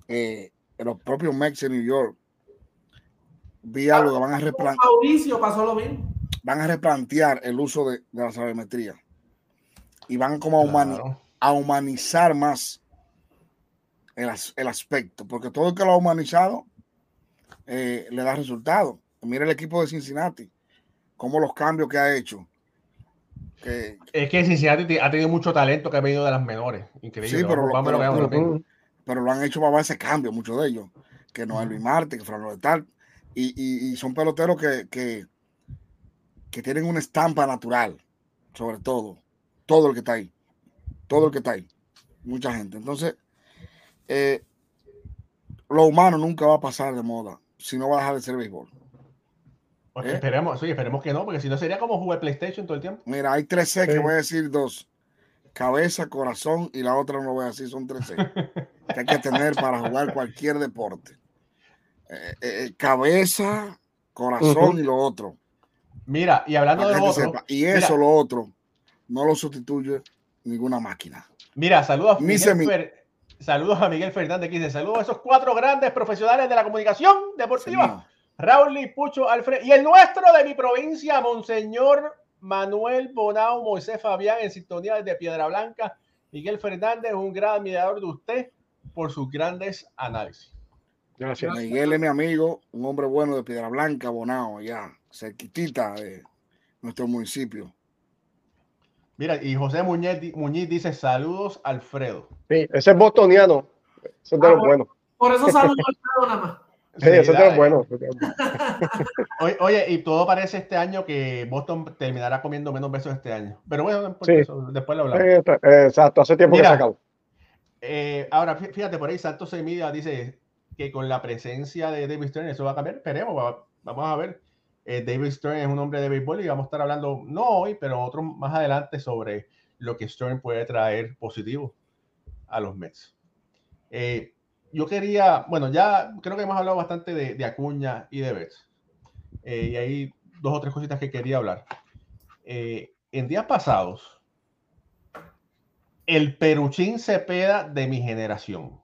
eh, los propios Mex en New York, vi algo que van a replantear. Mauricio pasó lo mismo. Van a replantear el uso de, de la sabermetría y van como a, humani claro. a humanizar más el, el, aspecto, porque todo el que lo ha humanizado eh, le da resultado. Mira el equipo de Cincinnati, como los cambios que ha hecho. Que, es que Cincinnati ha tenido mucho talento que ha venido de las menores. Increíble. Sí, pero, lo, pero, pero, pero, lo han hecho para ese cambio, muchos de ellos. Que no es Luis Marte, que Fernando de Tal. Y, y, y, son peloteros que, que, que tienen una estampa natural, sobre todo. Todo el que está ahí. Todo el que está ahí. Mucha gente. Entonces, eh, lo humano nunca va a pasar de moda si no va a dejar de ser béisbol. Pues ¿Eh? esperemos, sí, esperemos que no, porque si no sería como jugar PlayStation todo el tiempo. Mira, hay tres C sí. que voy a decir dos. Cabeza, corazón y la otra no voy a decir, son tres C. que hay que tener para jugar cualquier deporte. Eh, eh, cabeza, corazón uh -huh. y lo otro. Mira, y hablando de lo otro. Sepa. Y eso, lo otro, no lo sustituye ninguna máquina. Mira, saludos a Miguel, Fer, saludos a Miguel Fernández que dice, saludos a esos cuatro grandes profesionales de la comunicación deportiva. Sí, Raúl y Pucho Alfred y el nuestro de mi provincia, Monseñor Manuel Bonao Moisés Fabián en sintonía desde Piedra Blanca. Miguel Fernández, un gran admirador de usted por sus grandes análisis. Gracias. Miguel es mi amigo, un hombre bueno de Piedra Blanca, Bonao, ya cerquitita de nuestro municipio. Mira, y José Muñiz, Muñiz dice saludos, Alfredo. Sí, ese es bostoniano. Eso es de ah, lo bueno. Por eso saludos, Alfredo, nada más. Sí, eso es bueno. oye, y todo parece este año que Boston terminará comiendo menos besos este año. Pero bueno, sí. eso, después lo hablamos. Exacto, hace tiempo Mira, que se acabó. Eh, ahora, fíjate, por ahí Santos Media dice que con la presencia de David Stern eso va a cambiar. Esperemos, vamos a ver. Eh, David Stern es un hombre de béisbol y vamos a estar hablando, no hoy, pero otro más adelante sobre lo que Stern puede traer positivo a los Mets. Eh, yo quería, bueno, ya creo que hemos hablado bastante de, Acuña y de Betts. Eh, y hay dos o tres cositas que quería hablar. Eh, en días pasados, el Peruchín Cepeda de mi generación,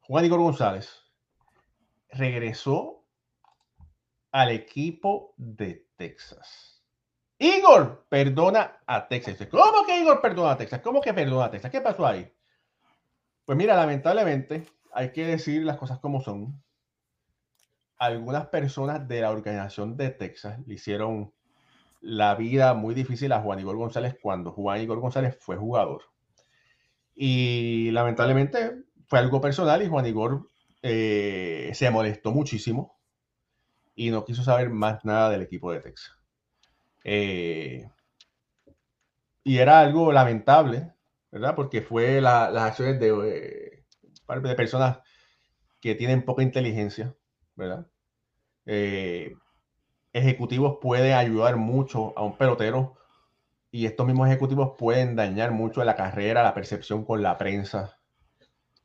Juan Igor González, regresó al equipo de Texas. Igor perdona a Texas. ¿Cómo que Igor perdona a Texas? ¿Cómo que perdona a Texas? ¿Qué pasó ahí? Pues mira, lamentablemente hay que decir las cosas como son. Algunas personas de la organización de Texas le hicieron la vida muy difícil a Juan Igor González cuando Juan Igor González fue jugador. Y lamentablemente fue algo personal y Juan Igor eh, se molestó muchísimo y no quiso saber más nada del equipo de Texas. Eh, y era algo lamentable ¿verdad? Porque fue la, las acciones de, eh, de, personas que tienen poca inteligencia. Eh, ejecutivos pueden ayudar mucho a un pelotero y estos mismos ejecutivos pueden dañar mucho la carrera, la percepción con la prensa,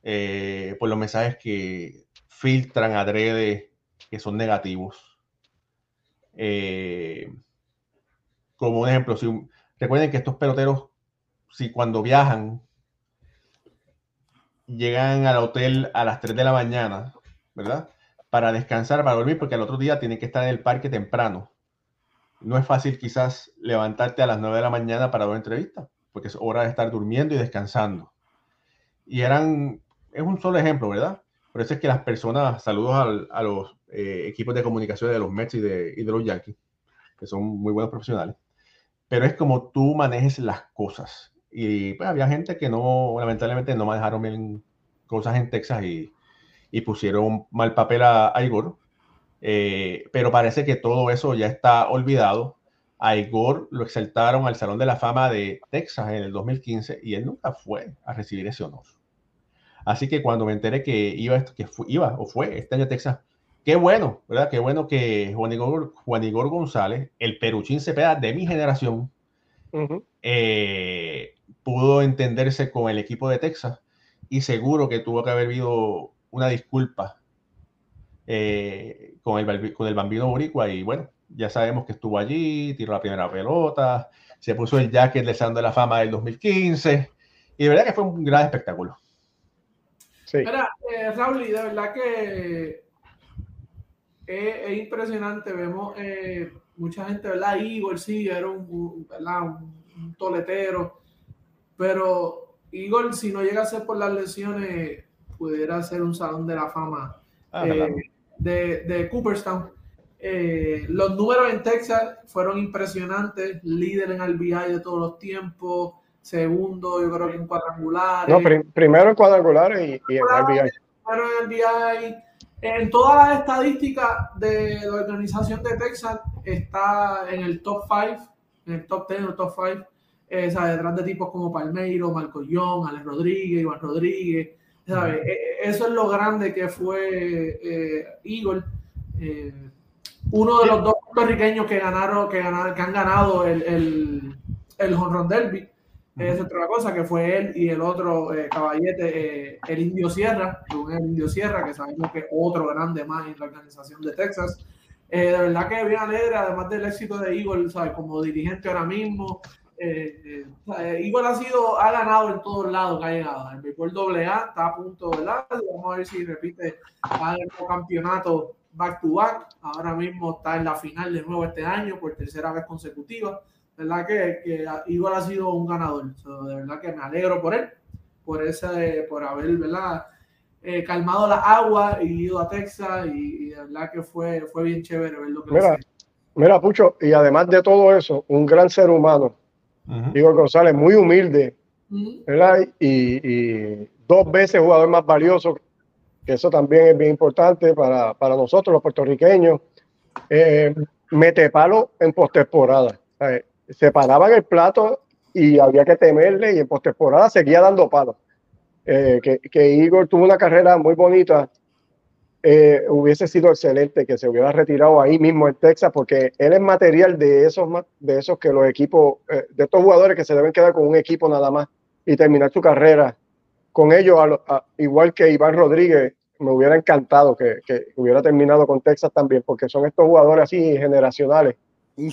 eh, por los mensajes que filtran adrede que son negativos. Eh, como un ejemplo, recuerden que estos peloteros si cuando viajan llegan al hotel a las 3 de la mañana, ¿verdad? Para descansar, para dormir, porque al otro día tienen que estar en el parque temprano. No es fácil quizás levantarte a las 9 de la mañana para una entrevista, porque es hora de estar durmiendo y descansando. Y eran, es un solo ejemplo, ¿verdad? Por eso es que las personas, saludos al, a, los eh, equipos de comunicación de los Mets y de, y de los Yankees, que son muy buenos profesionales, pero es como tú manejes las cosas y pues había gente que no, lamentablemente no manejaron bien cosas en Texas y, y pusieron mal papel a, a Igor. Eh, pero parece que todo eso ya está olvidado. A Igor lo exaltaron al Salón de la Fama de Texas en el 2015 y él nunca fue a recibir ese honor. Así que cuando me enteré que iba, que fue, iba o fue este año a Texas, qué bueno, ¿verdad? Qué bueno que Juan Igor, Juan Igor González, el Peruchín Cepeda de mi generación, eh, pudo entenderse con el equipo de Texas y seguro que tuvo que haber habido una disculpa eh, con, el, con el bambino boricua y bueno, ya sabemos que estuvo allí, tiró la primera pelota, se puso el jacket del Salón de la Fama del 2015 y de verdad que fue un gran espectáculo. Sí. Mira, eh, Raúl, y de verdad que es, es impresionante. Vemos eh, mucha gente, ¿verdad? Igor sí, era un, un- ¿verdad? un, un toletero, pero Igor, si no llega a ser por las lesiones, pudiera ser un salón de la fama Ah, eh, de, de Cooperstown. Eh, los números en Texas fueron impresionantes, líder en RBI de todos los tiempos, segundo, yo creo que en cuadrangulares. No, prim- primero en cuadrangulares y, y en RBI. Pero en el BI, en todas las estadísticas de la organización de Texas, está en el top 5, en el top 10, en el top 5, eh, sea, detrás de tipos como Palmeiro, Marco Young, Alex Rodríguez, Iván Rodríguez. ¿sabes? Eh, eh, Eso es lo grande que fue eh, Eagle. eh, uno de los dos puertorriqueños que ganaron, que ganaron, que han ganado el, el, el Home Run Derby. Esa es otra cosa, que fue él y el otro eh, caballete, el Indio Sierra, el Indio Sierra, que sabemos que es otro grande más en la organización de Texas. Eh, de verdad que bien alegre, además del éxito de Eagle, ¿sabes? como dirigente ahora mismo. Eh, eh, ¿sabes? Eagle ha sido, ha ganado en todos lados que ha llegado. El béisbol doble A está a punto de lado. Vamos a ver si repite el campeonato back to back. Ahora mismo está en la final de nuevo este año por tercera vez consecutiva verdad que, que igual ha sido un ganador. So, de verdad que me alegro por él, por ese, por haber, ¿verdad? Eh, calmado la agua y ido a Texas y, y de verdad que fue, fue bien chévere ver lo que Mira. Mira, Pucho, y además de todo eso, un gran ser humano, Igor González, muy humilde, ¿verdad? Y, y dos veces jugador más valioso, que eso también es bien importante para, para nosotros, los puertorriqueños. Eh, mete palo en postemporada. ¿sabes? Se paraba en el plato y había que temerle, y en postemporada seguía dando palos. Eh, que, que Igor tuvo una carrera muy bonita. Eh, hubiese sido excelente que se hubiera retirado ahí mismo en Texas, porque él es material de esos, de esos que los equipos, eh, de estos jugadores que se deben quedar con un equipo nada más y terminar su carrera con ellos, a lo- a- igual que Iván Rodríguez, me hubiera encantado que, que hubiera terminado con Texas también, porque son estos jugadores así generacionales Un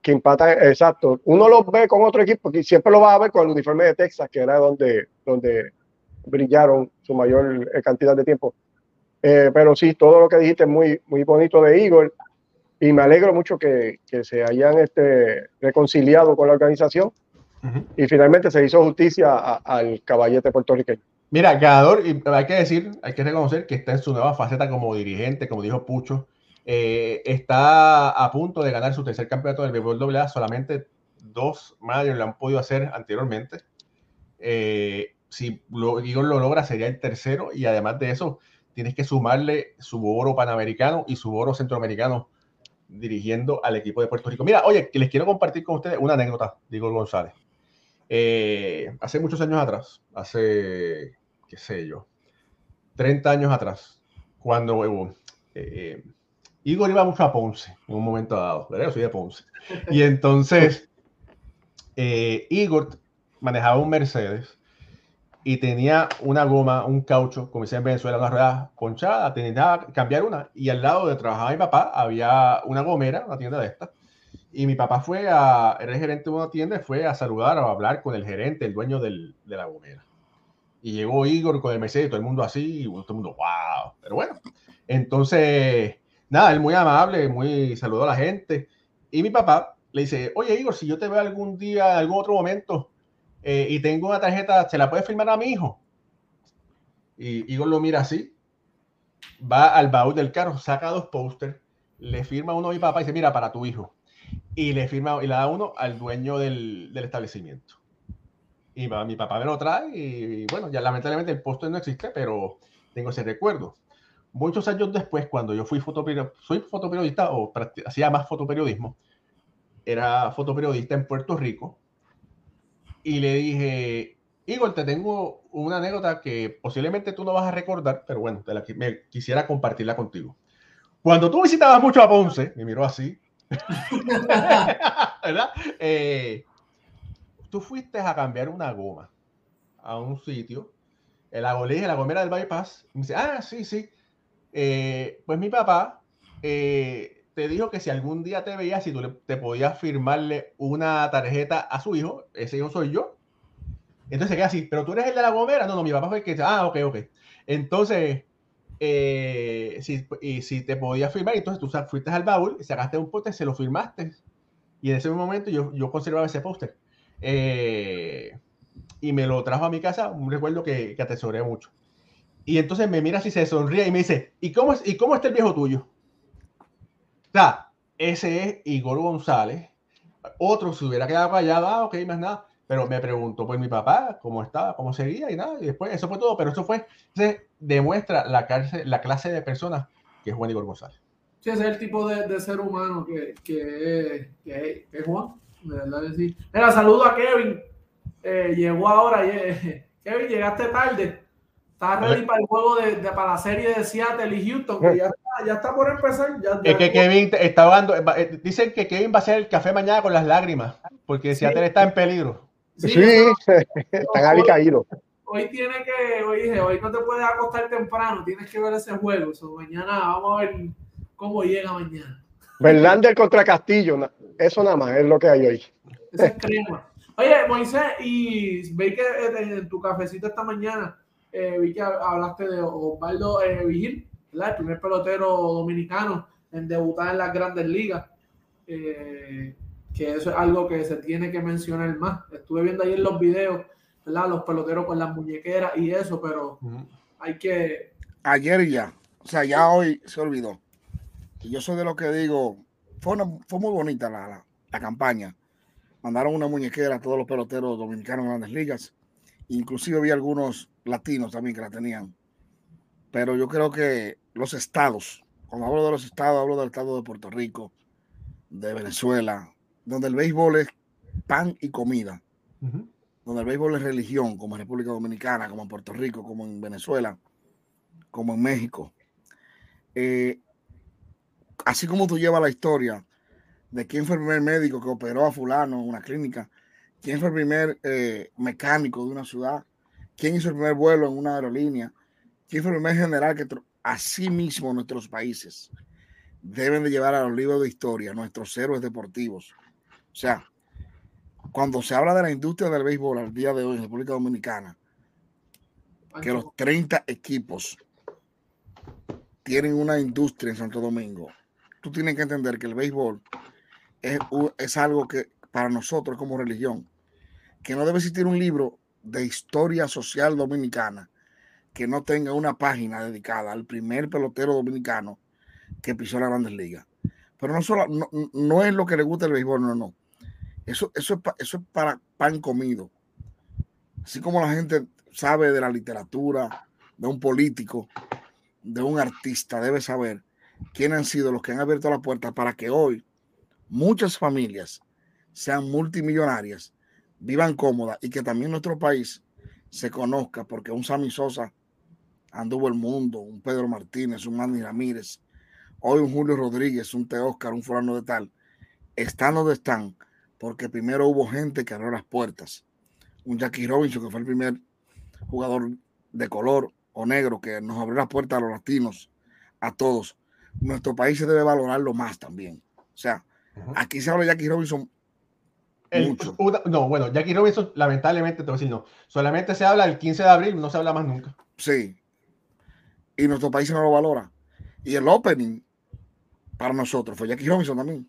que, impactan, exacto. Uno los ve con otro equipo, que siempre lo vas a ver con el uniforme de Texas, que era donde, donde brillaron su mayor eh, cantidad de tiempo. Eh, pero sí, todo lo que dijiste es muy, muy bonito de Igor y me alegro mucho que, que se hayan este, reconciliado con la organización Ujú. y finalmente se hizo justicia a- al caballete puertorriqueño. Mira, ganador, y hay que decir, hay que reconocer que está en su nueva faceta como dirigente, como dijo Pucho, eh, está a punto de ganar su tercer campeonato del béisbol AA, solamente dos mayores lo han podido hacer anteriormente. Eh, si lo, Igor lo logra, sería el tercero, y además de eso, tienes que sumarle su oro panamericano y su oro centroamericano dirigiendo al equipo de Puerto Rico. Mira, oye, que les quiero compartir con ustedes una anécdota de Igor González. Eh, hace muchos años atrás, hace, qué sé yo, 30 años atrás, cuando eh, eh, Igor iba mucho a Ponce en un momento dado, ¿verdad? Yo soy de Ponce. Y entonces, eh, Igor manejaba un Mercedes y tenía una goma, un caucho, como dicen en Venezuela, una rueda ponchada, tenía que cambiar una. Y al lado de trabajaba mi papá, había una gomera, una tienda de estas. Y mi papá fue a, era el gerente de una tienda, fue a saludar o a hablar con el gerente, el dueño del, de la gomera. Y llegó Igor con el Mercedes, todo el mundo así, y todo el mundo, wow. Pero bueno, entonces, nada, él muy amable, muy saludó a la gente. Y mi papá le dice, oye Igor, si yo te veo algún día, algún otro momento, eh, y tengo una tarjeta, ¿se la puedes firmar a mi hijo? Y Igor lo mira así, va al baúl del carro, saca dos pósters, le firma uno a mi papá y dice, mira, para tu hijo. Y le firma y le da uno al dueño del, establecimiento. Y mi, mi papá me lo trae y, bueno, ya lamentablemente el póster no existe, pero tengo ese recuerdo. Muchos años después, cuando yo fui fotoperiodista, fotoperiodista o hacía más fotoperiodismo, era fotoperiodista en Puerto Rico y le dije, Igor, te tengo una anécdota que posiblemente tú no vas a recordar, pero bueno, te la, me quisiera compartirla contigo. Cuando tú visitabas mucho a Ponce, me miró así. Eh, tú fuiste a cambiar una goma a un sitio, la golilla, la gomera del bypass, y me dice, ah, sí, sí. Eh, pues mi papá eh, te dijo que si algún día te veía, si tú le, te podías firmarle una tarjeta a su hijo, ese hijo soy yo. Entonces se queda así, pero tú eres el de la gomera. No, no, mi papá fue el que, ah, ok, ok. Entonces, eh, si, y si te podía firmar, entonces tú fuiste al baúl, sacaste un póster, se lo firmaste. Y en ese momento yo, yo conservaba ese póster. Eh, y me lo trajo a mi casa, un recuerdo que, que atesoré mucho. Y entonces me mira así, se sonríe y me dice, ¿y cómo, es, ¿y cómo está el viejo tuyo? Ese es Igor González. Otro se hubiera quedado callado, ah, ok, más nada. Pero me preguntó pues mi papá cómo estaba, cómo seguía y nada. Y después, eso fue todo. Pero eso fue, se demuestra la, clase, la clase de personas que es Juan Igor González. Sí, ese es el tipo de, de ser humano que, que, que, que es Juan. De verdad que sí. Mira, saludo a Kevin. Eh, llegó ahora. Eh, Kevin, llegaste tarde. Estás ready para el juego de, de, para la serie de Seattle y Houston, que ya está, ya está por empezar. Ya, ya es que Kevin está hablando, eh, dicen que Kevin va a hacer el café mañana con las lágrimas, porque Seattle sí. está en peligro. Sí, sí están ahí caídos. Hoy tiene que, hoy dije, hoy no te puedes acostar temprano, tienes que ver ese juego. So, mañana vamos a ver cómo llega mañana. Verlander contra Castillo, eso nada más es lo que hay hoy. Ese es crema. Oye, Moisés, y veis que en tu cafecito esta mañana eh, vi que hablaste de Osvaldo eh, Vigil, ¿verdad? el primer pelotero dominicano en debutar en las grandes ligas. Eh, que eso es algo que se tiene que mencionar más. Estuve viendo ahí en los videos, ¿verdad? Los peloteros con las muñequeras y eso, pero uh -huh. hay que... Ayer ya, o sea, ya hoy se olvidó. Y yo soy de lo que digo, fue, una, fue muy bonita la, la, la campaña. Mandaron una muñequera a todos los peloteros dominicanos en grandes ligas. Inclusive vi algunos latinos también que la tenían. Pero yo creo que los estados, cuando hablo de los estados, hablo del estado de Puerto Rico, de Venezuela, donde el béisbol es pan y comida, uh -huh. donde el béisbol es religión, como en República Dominicana, como en Puerto Rico, como en Venezuela, como en México. Eh, así como tú llevas la historia de quién fue el primer médico que operó a fulano en una clínica, quién fue el primer eh, mecánico de una ciudad, quién hizo el primer vuelo en una aerolínea, quién fue el primer general que así mismo nuestros países deben de llevar a los libros de historia nuestros héroes deportivos. O sea, cuando se habla de la industria del béisbol al día de hoy en República Dominicana, que los 30 equipos tienen una industria en Santo Domingo, tú tienes que entender que el béisbol es, es algo que para nosotros como religión, que no debe existir un libro de historia social dominicana que no tenga una página dedicada al primer pelotero dominicano que pisó la Grandes Ligas. Pero no, solo, no, no, es lo que le gusta el béisbol, no, no. Eso, eso, es, eso es para pan comido. Así como la gente sabe de la literatura, de un político, de un artista, debe saber quiénes han sido los que han abierto la puerta para que hoy muchas familias sean multimillonarias, vivan cómodas y que también nuestro país se conozca, porque un Sammy Sosa anduvo el mundo, un Pedro Martínez, un Manny Ramírez, hoy un Julio Rodríguez, un Teóscar, un fulano de tal, están donde están, porque primero hubo gente que abrió las puertas. Un Jackie Robinson, que fue el primer jugador de color o negro que nos abrió las puertas a los latinos, a todos. Nuestro país se debe valorarlo más también. O sea, uh -huh. aquí se habla de Jackie Robinson el, una, no, bueno, Jackie Robinson, lamentablemente, te voy a decir no. Solamente se habla el 15 de abril, no se habla más nunca. Sí. Y nuestro país no lo valora. Y el opening para nosotros fue Jackie Robinson también.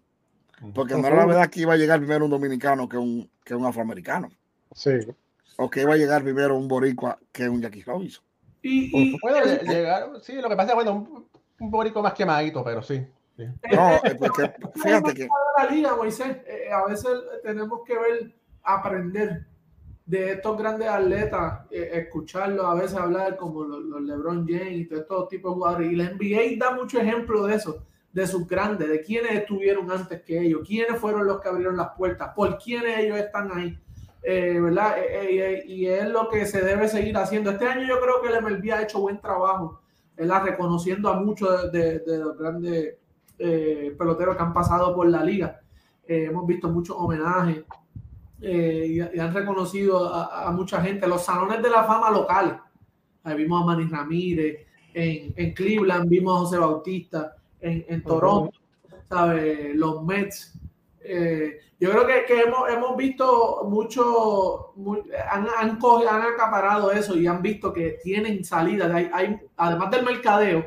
Porque no era la verdad que iba a llegar primero un dominicano que un, que un afroamericano. Sí. O que iba a llegar primero un boricua que un Jackie Robinson. Y, y puede llegar, sí, lo que pasa es bueno, un, un boricua más quemadito, pero sí. sí. No, porque fíjate que. La liga, Moisés, eh, a veces tenemos que ver, aprender de estos grandes atletas, eh, escucharlos a veces hablar como los, los, LeBron James y todos estos tipos de jugadores. Y la NBA da mucho ejemplo de eso, de sus grandes, de quiénes estuvieron antes que ellos, quiénes fueron los que abrieron las puertas, por quiénes ellos están ahí. eh, ¿verdad? y es lo que se debe seguir haciendo. Este año yo creo que el MLB ha hecho buen trabajo, ¿verdad? Reconociendo a muchos de, los grandes peloteros que han pasado por la liga. hemos visto muchos homenajes y, han reconocido a, mucha gente. Los salones de la fama locales. Ahí vimos a Manny Ramírez, en, Cleveland vimos a José Bautista, en, Toronto, ¿sabe? Los Mets. Eh, yo creo que, que hemos, hemos, visto mucho, han, han, han, acaparado eso y han visto que tienen salida. Hay, hay, además del mercadeo,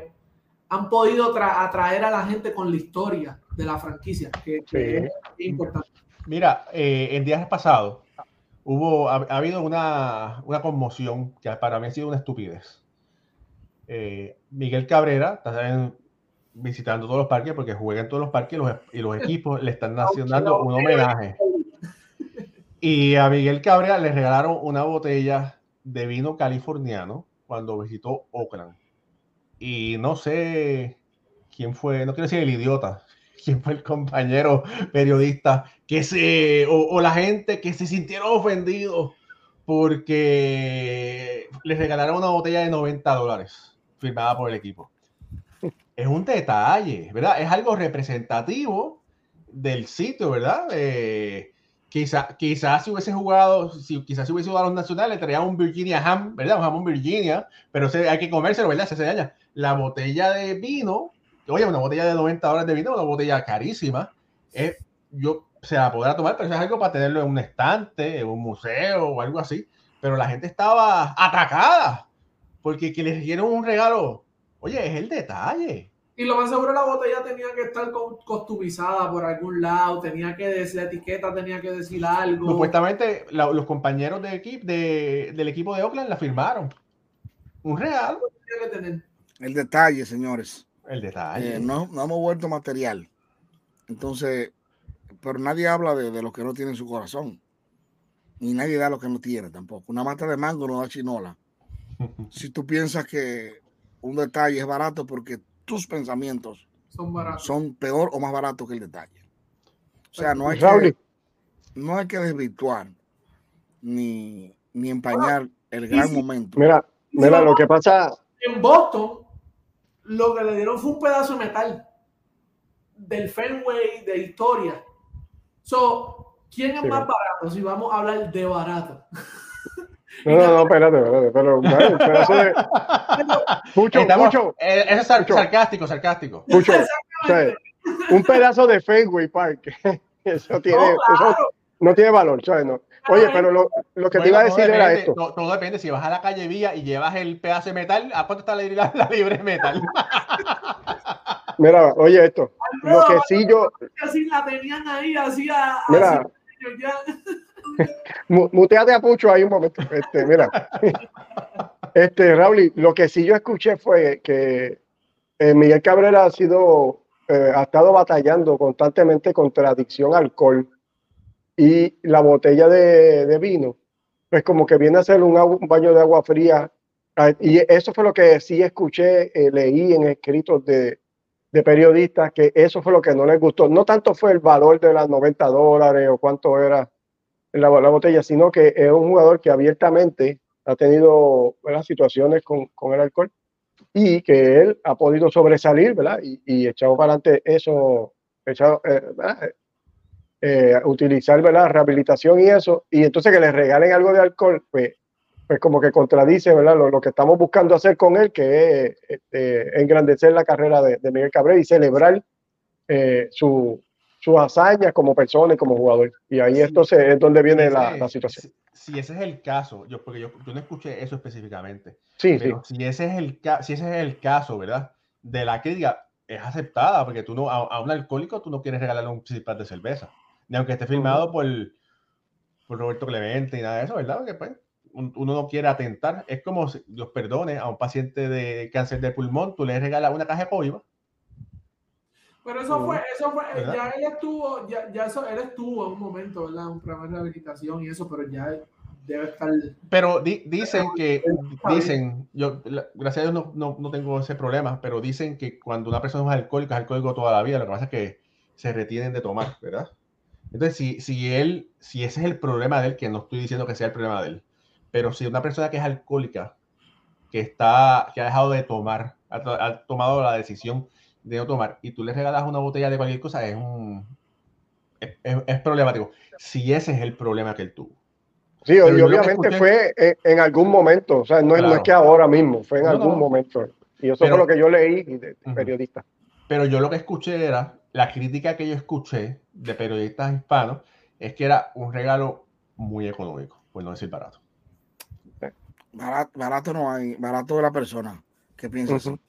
han podido atraer a la gente con la historia de la franquicia, que, es importante. Mira, eh, en días pasados hubo, ha, habido una, una, conmoción que para mí ha sido una estupidez. Eh, Miguel Cabrera está visitando todos los parques porque juega en todos los parques y los, equipos le están dando un homenaje. Y a Miguel Cabrera le regalaron una botella de vino californiano cuando visitó Oakland. Y no sé quién fue, no quiero decir el idiota, quién fue el compañero periodista que se, o, la gente que se sintieron ofendidos porque les regalaron una botella de 90 dólares firmada por el equipo. Es un detalle, ¿verdad? Es algo representativo del sitio, ¿verdad? Eh, quizás quizá si hubiese jugado, si, quizás si hubiese jugado a los nacionales, traía un Virginia Ham, ¿verdad? Un jamón Virginia, pero se, hay que comérselo, ¿verdad? Se daña. La botella de vino, oye, una botella de 90 dólares de vino, una botella carísima, es, yo se la podrá tomar, pero eso es algo para tenerlo en un estante, en un museo o algo así. Pero la gente estaba atacada porque que les dieron un regalo. Oye, es el detalle. Y lo más seguro la botella tenía que estar costumizada por algún lado, tenía que decir la etiqueta, tenía que decir algo. Supuestamente los compañeros de equipo, del equipo de Oakland la firmaron. Un regalo. El detalle, señores. El detalle. Eh, no, no hemos vuelto material. Entonces, pero nadie habla de, de los que no tienen su corazón. Ni nadie da lo que no tiene tampoco. Una mata de mango no da chinola. si tú piensas que un detalle es barato porque tus pensamientos son, baratos. son peor o más baratos que el detalle. O sea, no hay que, no hay que desvirtuar ni, ni empañar el gran momento. Mira, mira lo que pasa. En Boston, lo que le dieron fue un pedazo de metal del Fenway de historia. So, ¿quién es más barato? Si vamos a hablar de barato. No, no, no, espérate, espérate, pero un pedazo de. Mucho, Estamos, mucho. Eh, eso es sarcástico, sarcástico. Mucho. O sea, un pedazo de Fenway Park. Eso tiene, no, claro. eso no tiene valor, ¿sabes? No. Oye, pero lo, lo que bueno, te iba a decir depende, era esto. Todo, todo, depende. Si vas a la calle Vía y llevas el pedazo de metal, ¿a cuánto está la, la libre metal? Mira, oye esto. No, lo que sí yo. Así la tenían ahí, así a. Mira. Así, ya. Muteate a Pucho ahí un momento. Este, mira. Este, Raúl, lo que sí yo escuché fue que eh, Miguel Cabrera ha sido, eh, ha estado batallando constantemente contra adicción al alcohol y la botella de, de, vino, pues como que viene a ser un, un, baño de agua fría. Ah, y eso fue lo que sí escuché, eh, leí en escritos de, de periodistas, que eso fue lo que no les gustó. No tanto fue el valor de las 90 dólares o cuánto era la, la botella, sino que es un jugador que abiertamente ha tenido ¿verdad? situaciones con, con, el alcohol y que él ha podido sobresalir, ¿verdad? Y, y echado para adelante eso, echado, eh, eh, utilizar, ¿verdad? Rehabilitación y eso, y entonces que le regalen algo de alcohol, pues, pues como que contradice, ¿verdad? Lo, lo que estamos buscando hacer con él, que es este, engrandecer la carrera de, de Miguel Cabrera y celebrar eh, su, sus hazañas como persona y como jugador. Y ahí esto es donde viene la, la, situación. Si, si, ese es el caso, yo, porque yo, yo no escuché eso específicamente. Sí, sí. Si ese, es el, si ese es el caso, ¿verdad? De la crítica, es aceptada, porque tú no, a, a un alcohólico tú no quieres regalarle un cipar de cerveza. Ni aunque esté firmado por, por Roberto Clemente y nada de eso, ¿verdad? Porque pues, uno no quiere atentar. Es como, si, Dios perdone, a un paciente de cáncer de pulmón, tú le regalas una caja de coiba pero eso fue, eso fue, ¿verdad? ya él estuvo, ya, ya eso, él estuvo en un momento, ¿verdad? Un programa de rehabilitación y eso, pero ya debe estar. Pero di, dicen que, dicen, yo, gracias a Dios no, no, no, tengo ese problema, pero dicen que cuando una persona es alcohólica, es alcohólico toda la vida, lo que pasa es que se retienen de tomar, ¿verdad? Entonces, si, si él, si ese es el problema de él, que no estoy diciendo que sea el problema de él, pero si una persona que es alcohólica, que está, que ha dejado de tomar, ha, ha tomado la decisión de no tomar, y tú le regalas una botella de cualquier cosa, es un es, es problemático. Si ese es el problema que él tuvo. Sí, y obviamente escuché... fue en, en, algún momento, o sea, no, claro. no, es que ahora mismo, fue en no, algún no. momento. Y eso pero, fue lo que yo leí de, de periodistas. Pero yo lo que escuché era, la crítica que yo escuché de periodistas hispanos, es que era un regalo muy económico, por no decir barato. Barato, barato no hay, barato de la persona que piensa uh -huh.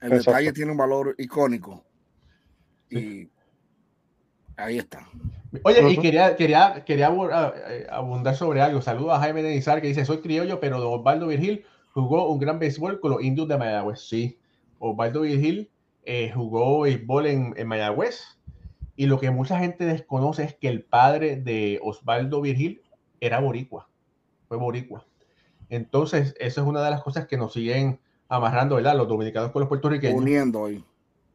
El Exacto. detalle tiene un valor icónico. Y ahí está. Oye, uh -huh. y quería, quería, quería abundar sobre algo. Saludos a Jaime Denizar que dice: Soy criollo, pero Osvaldo Virgil jugó un gran béisbol con los indios de Mayagüez. Sí, Osvaldo Virgil eh, jugó béisbol en, en, Mayagüez. Y lo que mucha gente desconoce es que el padre de Osvaldo Virgil era boricua. Fue boricua. Entonces, eso es una de las cosas que nos siguen amarrando, ¿verdad? Los dominicanos con los puertorriqueños. Uniendo hoy.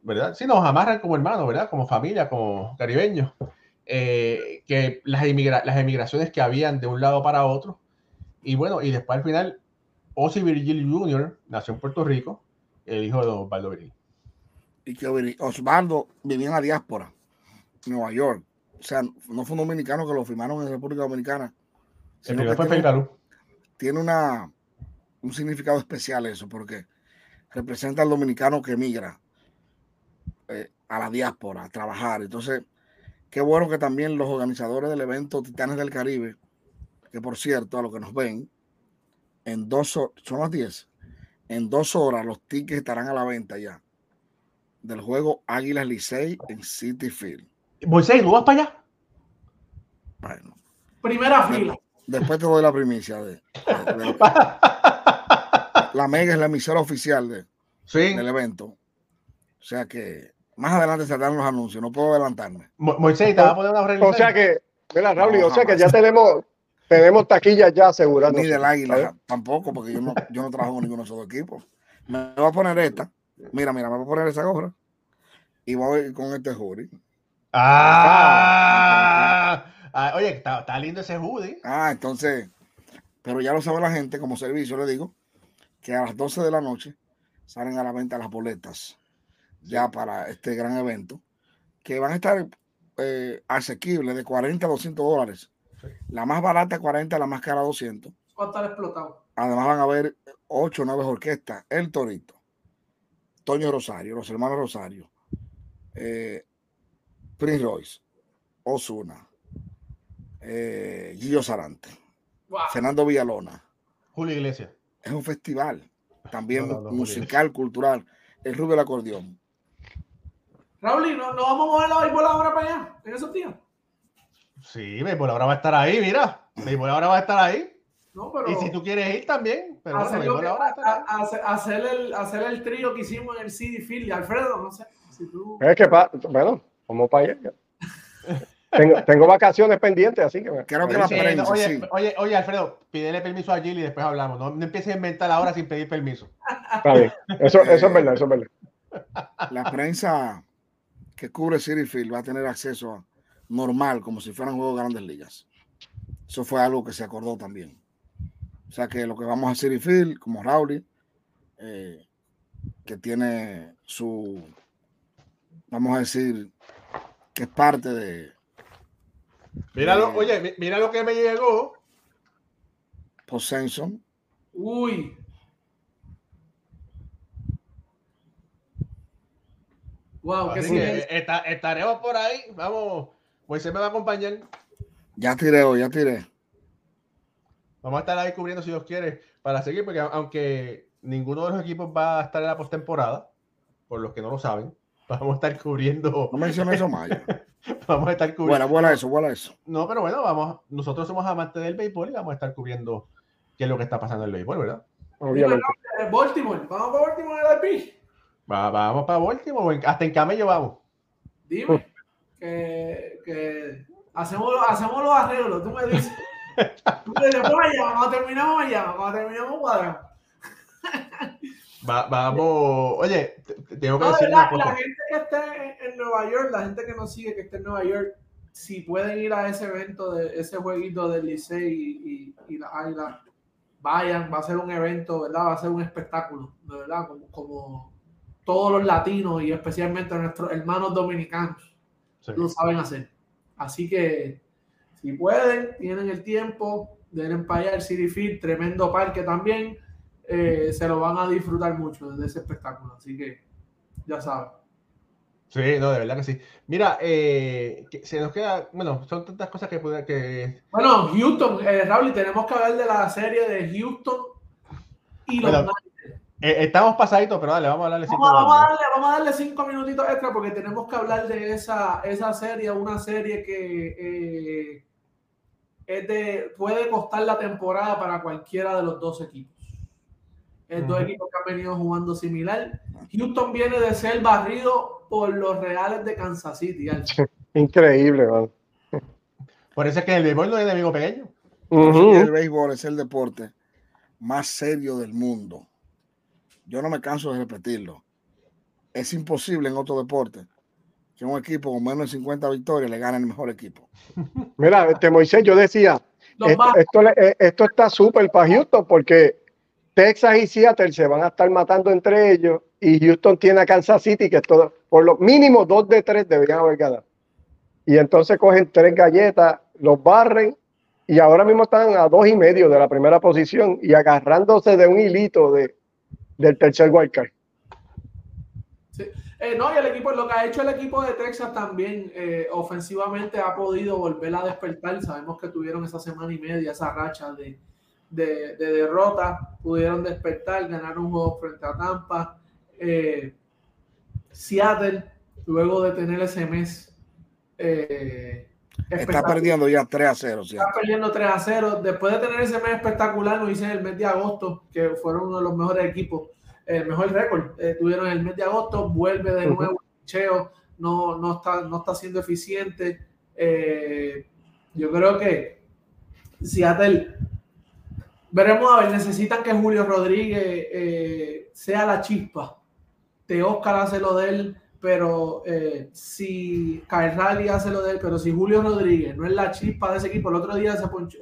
¿Verdad? Sí, nos amarran como hermanos, ¿verdad? Como familia, como caribeños. Eh, que las, emigra las emigraciones que habían de un lado para otro. Y bueno, y después al final, Ozzy Virgil Jr. nació en Puerto Rico, el hijo de Osvaldo Virgil. Y que Osvaldo vivía en la diáspora, Nueva York. O sea, no fue un dominicano que lo firmaron en República Dominicana. El primero fue tiene, tiene una, un significado especial eso, porque representa al dominicano que emigra eh, a la diáspora a trabajar. Entonces, qué bueno que también los organizadores del evento Titanes del Caribe, que por cierto, a los que nos ven, en dos horas, son las 10, en dos horas los tickets estarán a la venta ya del juego Águilas Licey en City Field. Moisés, ¿tú vas para allá? Bueno. Primera fila. Después te doy la primicia de, de, de la Mega es la emisora oficial de, sí. del evento. O sea que más adelante saldrán los anuncios, no puedo adelantarme. Mo Moisés, te va a poner una O sea que, mira, Raúl, no, o sea que ya tenemos, tenemos taquillas ya aseguradas. Ni del águila ¿sabes? tampoco, porque yo no, yo no trabajo con ninguno de esos equipos. Me voy a poner esta. Mira, mira, me voy a poner esa gorra. Y voy con este hoodie. Ah, ah, oye, está, está lindo ese hoodie. Ah, entonces, pero ya lo sabe la gente, como servicio le digo, que a las 12 de la noche salen a la venta las boletas ya para este gran evento, que van a estar eh, asequibles de 40 a 200 dólares. Sí. La más barata 40, la más cara 200. Va a estar explotado. Además van a haber 8 o 9 orquestas. El Torito, Toño Rosario, los hermanos Rosario, eh, Prince Royce, Osuna, eh, Gillo Sarante, wow. Fernando Villalona, Julio Iglesias es un festival también no, no, no, musical, cultural. El Rubio del Acordeón. Raúl, ¿no, ¿no vamos a mover la béisbol ahora para allá? ¿En esos días? Sí, béisbol ahora va a estar ahí, mira. Béisbol ahora va a estar ahí. No, pero y si tú quieres ir también, pero hacer, bueno, que, ahora a, a, hacer, el, hacer el trío que hicimos en el CD Field, Alfredo, no sé. Si tú... Es que, pa, bueno, como para allá. tengo, tengo, vacaciones pendientes, así que creo que la sí, prensa, oye, sí. oye, oye, Alfredo, pídele permiso a Gil y después hablamos. No, no empieces a inventar ahora sin pedir permiso. Está bien. Eso, eso es verdad, eso es verdad. La prensa que cubre City Field va a tener acceso normal, como si fueran juegos de grandes ligas. Eso fue algo que se acordó también. O sea que lo que vamos a City Field, como Rowley, eh, que tiene su, vamos a decir, que es parte de, Míralo, eh, oye, mira lo que me llegó. Possession. Uy. Wow, que está, estaremos por ahí. Vamos, Moisés me va a acompañar. Ya tiré, ya tiré. Vamos a estar ahí cubriendo si Dios quiere para seguir, porque aunque ninguno de los equipos va a estar en la postemporada, por los que no lo saben, vamos a estar cubriendo. No menciones eso, Maya. vamos a estar cubriendo. Bueno, bueno eso, bueno eso. No, pero bueno, vamos, nosotros somos amantes del béisbol y vamos a estar cubriendo qué es lo que está pasando en el béisbol, ¿verdad? Obviamente. Baltimore, vamos para Baltimore en el Va, vamos para Baltimore, hasta en camello vamos. Dime, que, que hacemos, hacemos los arreglos, tú me dices. tú dices, cuando terminamos cuando terminamos cuadrando. Va, vamos, oye, tengo que no, decir la, la, gente que esté en, Nueva York, la gente que nos sigue que esté en Nueva York, si pueden ir a ese evento, de ese jueguito del Licey y, y, la Águila, vayan, va a ser un evento, ¿verdad? Va a ser un espectáculo, de verdad, como, como todos los latinos y especialmente nuestros hermanos dominicanos lo saben hacer. Así que si pueden, tienen el tiempo, den para allá el City Field, tremendo parque también, eh, se lo van a disfrutar mucho de ese espectáculo. Así que ya saben. Sí, no, de verdad que sí. Mira, eh, se nos queda, bueno, son tantas cosas que que. Bueno, Houston, eh, Raúl, tenemos que hablar de la serie de Houston y los eh, estamos pasaditos, pero dale, vamos a darle cinco vamos, vamos, a darle, vamos a darle cinco minutitos extra porque tenemos que hablar de esa, esa serie, una serie que eh, es de, puede costar la temporada para cualquiera de los dos equipos. Es dos equipos que han venido jugando similar. Houston viene de ser barrido por los Reales de Kansas City. Increíble, man. Por eso es que el béisbol no es enemigo pequeño. El béisbol es el deporte más serio del mundo. Yo no me canso de repetirlo. Es imposible en otro deporte que un equipo con menos de 50 victorias le gane el mejor equipo. Mira, este Moisés, yo decía, esto, eh, esto, está súper para Houston porque Texas y Seattle se van a estar matando entre ellos y Houston tiene a Kansas City que todo, por lo mínimo dos de tres deberían haber ganado. Y entonces cogen tres galletas, los barren y ahora mismo están a dos y medio de la primera posición y agarrándose de un hilito de, del tercer wildcard. Eh, no, y el equipo, lo que ha hecho el equipo de Texas también eh, ofensivamente ha podido volver a despertar. Sabemos que tuvieron esa semana y media, esa racha de, de, derrota, pudieron despertar, ganar un juego frente a Tampa. Eh, Seattle, luego de tener ese mes. está perdiendo ya 3 a 0. Está perdiendo 3 a 0. Después de tener ese mes espectacular, lo hice en el mes de agosto, que fueron uno de los mejores equipos el mejor récord. Eh, tuvieron el mes de agosto, vuelve de nuevo el cheo, no, no, está, no está siendo eficiente. Eh, yo creo que Seattle, veremos a ver, necesitan que Julio Rodríguez eh, sea la chispa. Te Oscar hace lo de él, pero si Kyle hace lo de él, pero si Julio Rodríguez no es la chispa de ese equipo, el otro día se ponchó,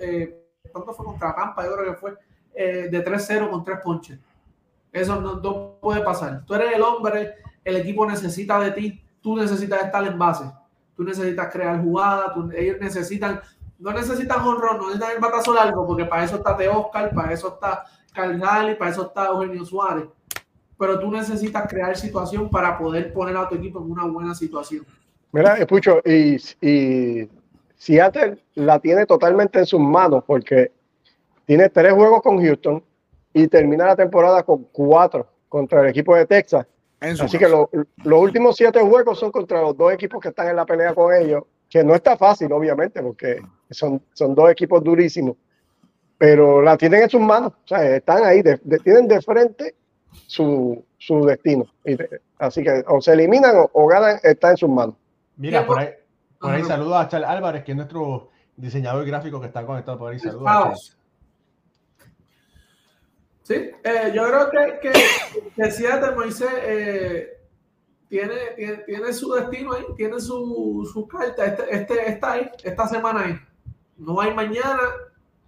¿cuánto fue contra Pampa? Yo creo que fue de 3-0 con 3 ponches eso no, puede pasar. Tú eres el hombre, el equipo necesita de ti, tú necesitas estar en base, tú necesitas crear jugadas, ellos necesitan, no necesitan honrón, no necesitan el batazo largo, porque para eso está Oscar, para eso está Carnal y para eso está Eugenio Suárez. Pero tú necesitas crear situación para poder poner a tu equipo en una buena situación. Mira, escucho, y, y Seattle la tiene totalmente en sus manos porque tiene tres juegos con Houston, y termina la temporada con cuatro contra el equipo de Texas. Así que los últimos siete juegos son contra los dos equipos que están en la pelea con ellos, que no está fácil, obviamente, porque son, son dos equipos durísimos, pero la tienen en sus manos, o sea, están ahí, tienen de frente su, su destino. así que o se eliminan o, ganan, está en sus manos. Mira, por ahí, por ahí saludos a Charles Álvarez, que es nuestro diseñador gráfico que está conectado por ahí. Saludos. Sí, eh, yo creo que, que, que Seattle Moisés eh, tiene, tiene, su destino ahí, tiene su, su carta, este, este, está ahí, esta semana ahí. No hay mañana,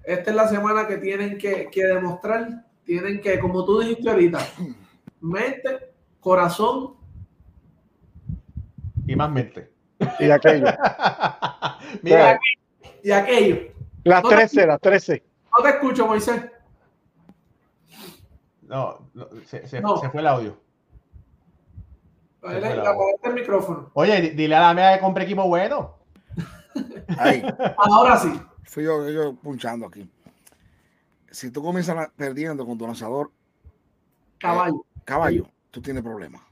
esta es la semana que tienen que, que demostrar, tienen que, como tú dijiste ahorita, mente, corazón. Y más mente. Y aquello. Mira, y aquello. Las 13, las 13. No te escucho, Moisés. No, se, se, fue el audio. el micrófono. Oye, dile a la mía que compre equipo bueno. Ahora sí. Fui yo, yo punchando aquí. Si tú comienzas perdiendo con tu lanzador caballo, eh, caballo, tú tienes problemas.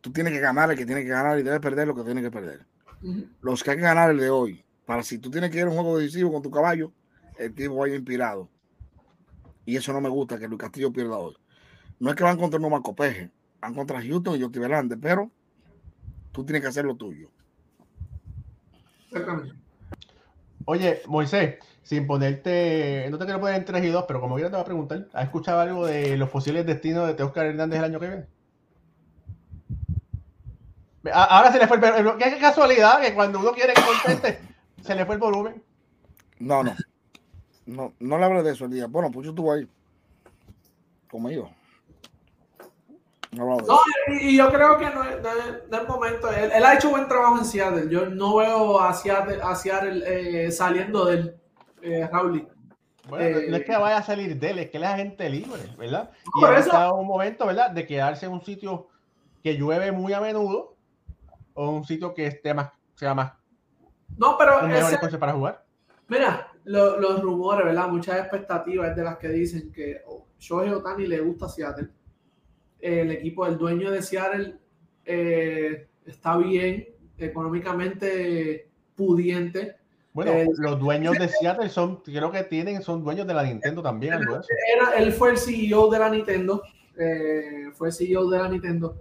Tú tienes que ganar el que tiene que ganar y debes perder lo que tiene que perder. Los que hay que ganar el de hoy. Para si tú tienes que ir a un juego decisivo con tu caballo, el tipo vaya inspirado. Y eso no me gusta que Luis Castillo pierda hoy. No es que van contra Marco Peje, van contra Houston y Joti Belande, pero tú tienes que hacer lo tuyo. Oye, Moisés, sin ponerte, no te quiero poner en 3 y 2, pero como quiera te voy a preguntar, ¿has escuchado algo de los posibles destinos de Teoscar Hernández el año que viene? Ahora se le fue el. Qué casualidad que cuando uno quiere que conteste, se le fue el volumen. No, no. No, no le hablé de eso el día. Bueno, pues yo estuve ahí. Conmigo. No, y yo creo que no es, el momento. Él, ha hecho buen trabajo en Seattle. Yo no veo a Seattle, eh, saliendo del eh, Raúl. Bueno, no es que vaya a salir de él, es que él es agente libre, ¿verdad? y ha estado un momento, ¿verdad? De quedarse en un sitio que llueve muy a menudo o un sitio que esté más, sea más. No, pero. Ese, para jugar. Mira, los rumores, ¿verdad? Muchas expectativas de las que dicen que oh, Shohei Otani le gusta Seattle el equipo del dueño de Seattle eh, está bien, económicamente pudiente. Bueno, eh, los dueños de Seattle son, creo que tienen, son dueños de la Nintendo también. Era, él fue el CEO de la Nintendo, eh, fue CEO de la Nintendo.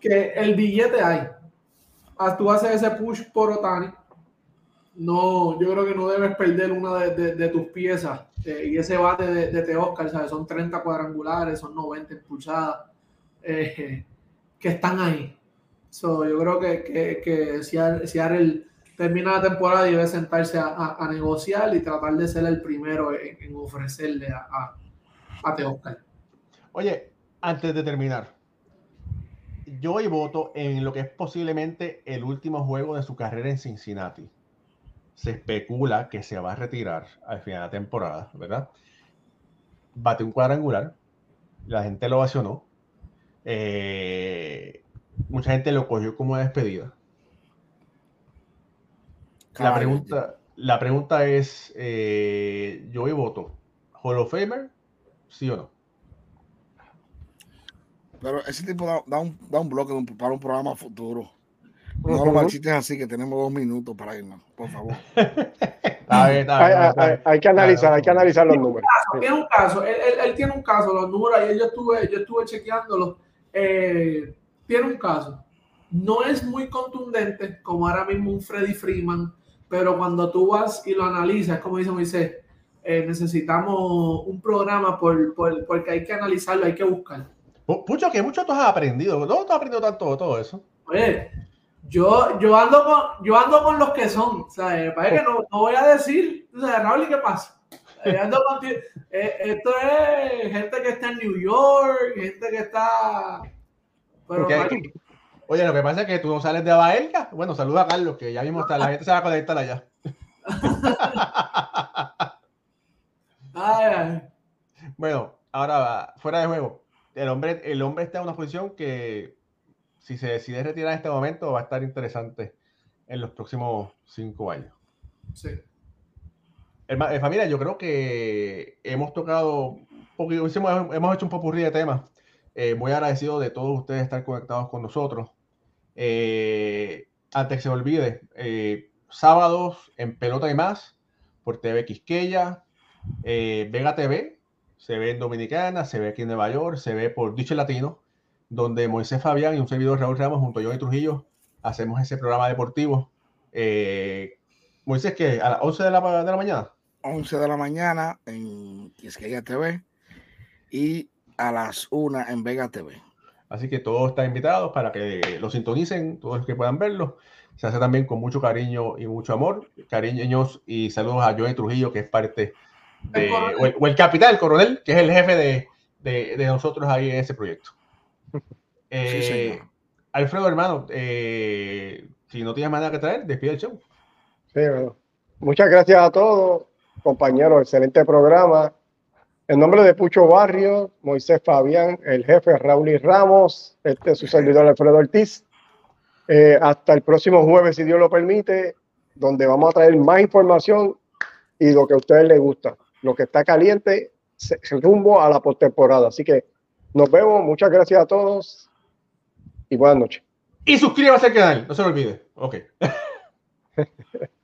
Que el billete hay. Ah, tú haces ese push por Otani. No, yo creo que no debes perder una de, tus piezas. y ese bate de, de Oscar, ¿sabes? Son 30 cuadrangulares, son 90 impulsadas. Eh, que están ahí. So, yo creo que, que, que si, Ariel termina la temporada debe sentarse a, a, negociar y tratar de ser el primero en, ofrecerle a, a, a. Oye, antes de terminar, yo hoy voto en lo que es posiblemente el último juego de su carrera en Cincinnati. Se especula que se va a retirar al final de la temporada, ¿verdad? Bate un cuadrangular, la gente lo ovacionó, eh, mucha gente lo cogió como despedida. La pregunta, la pregunta es, eh, yo voy voto, ¿Hall of Famer? ¿Sí o no? Pero ese tipo da, un, da un bloque para un programa futuro. No lo marchites así, que tenemos dos minutos para irnos, por favor. hay, que analizar, hay que analizar los números. Tiene un caso, él, él, tiene un caso, los números, y yo estuve, yo estuve chequeándolos eh, tiene un caso. No es muy contundente como ahora mismo un Freddy Freeman, pero cuando tú vas y lo analizas, como dice Moisés, eh, necesitamos un programa por, porque hay que analizarlo, hay que buscar. Mucho que mucho tú has aprendido. ¿Dónde tú has aprendido tanto todo eso? Oye, yo, yo, ando con, yo ando con los que son. ¿sabes? Para que no, no, voy a decir, o sea, Raúl, ¿y qué pasa? Eh, esto es gente que está en New York, gente que está. Oye, lo que pasa es que tú no sales de Baelga. Bueno, saluda a Carlos, que ya mismo está, la gente se va a conectar allá. Bueno, ahora fuera de juego. El hombre, el hombre está en una posición que, si se decide retirar en este momento, va a estar interesante en los próximos cinco años. Sí. Eh, familia, yo creo que hemos tocado, hemos, hemos hecho un popurrí de temas. Eh, muy agradecido de todos ustedes estar conectados con nosotros. Eh, antes que se olvide, sábados en Pelota y más por TV Quisqueya, Vega TV, se ve en Dominicana, se ve aquí en Nueva York, se ve por Dicho Latino, donde Moisés Fabián y un servidor Raúl Ramos junto a yo y Trujillo hacemos ese programa deportivo. Moisés, que a las 11 de la, de la mañana. 11 de la mañana en Quisqueya TV y a las 1 en Vega TV. Así que todos están invitados para que lo sintonicen, todos los que puedan verlo. Se hace también con mucho cariño y mucho amor. Cariños y saludos a Joey Trujillo, que es parte de, o el, capitán, el coronel, que es el jefe de, de, de nosotros ahí en ese proyecto. Eh, Alfredo, hermano, eh, si no tienes más nada que traer, despide el show. Sí, bueno. Muchas gracias a todos compañeros, excelente programa. En nombre de Pucho Barrio, Moisés Fabián, el jefe Raúl y Ramos, este es su servidor Alfredo Ortiz. Eh, hasta el próximo jueves, si Dios lo permite, donde vamos a traer más información y lo que a ustedes les gusta. Lo que está caliente, se, rumbo a la postemporada. Así que nos vemos, muchas gracias a todos y buenas noches. Y suscríbase al canal, no se lo olvide. Ok.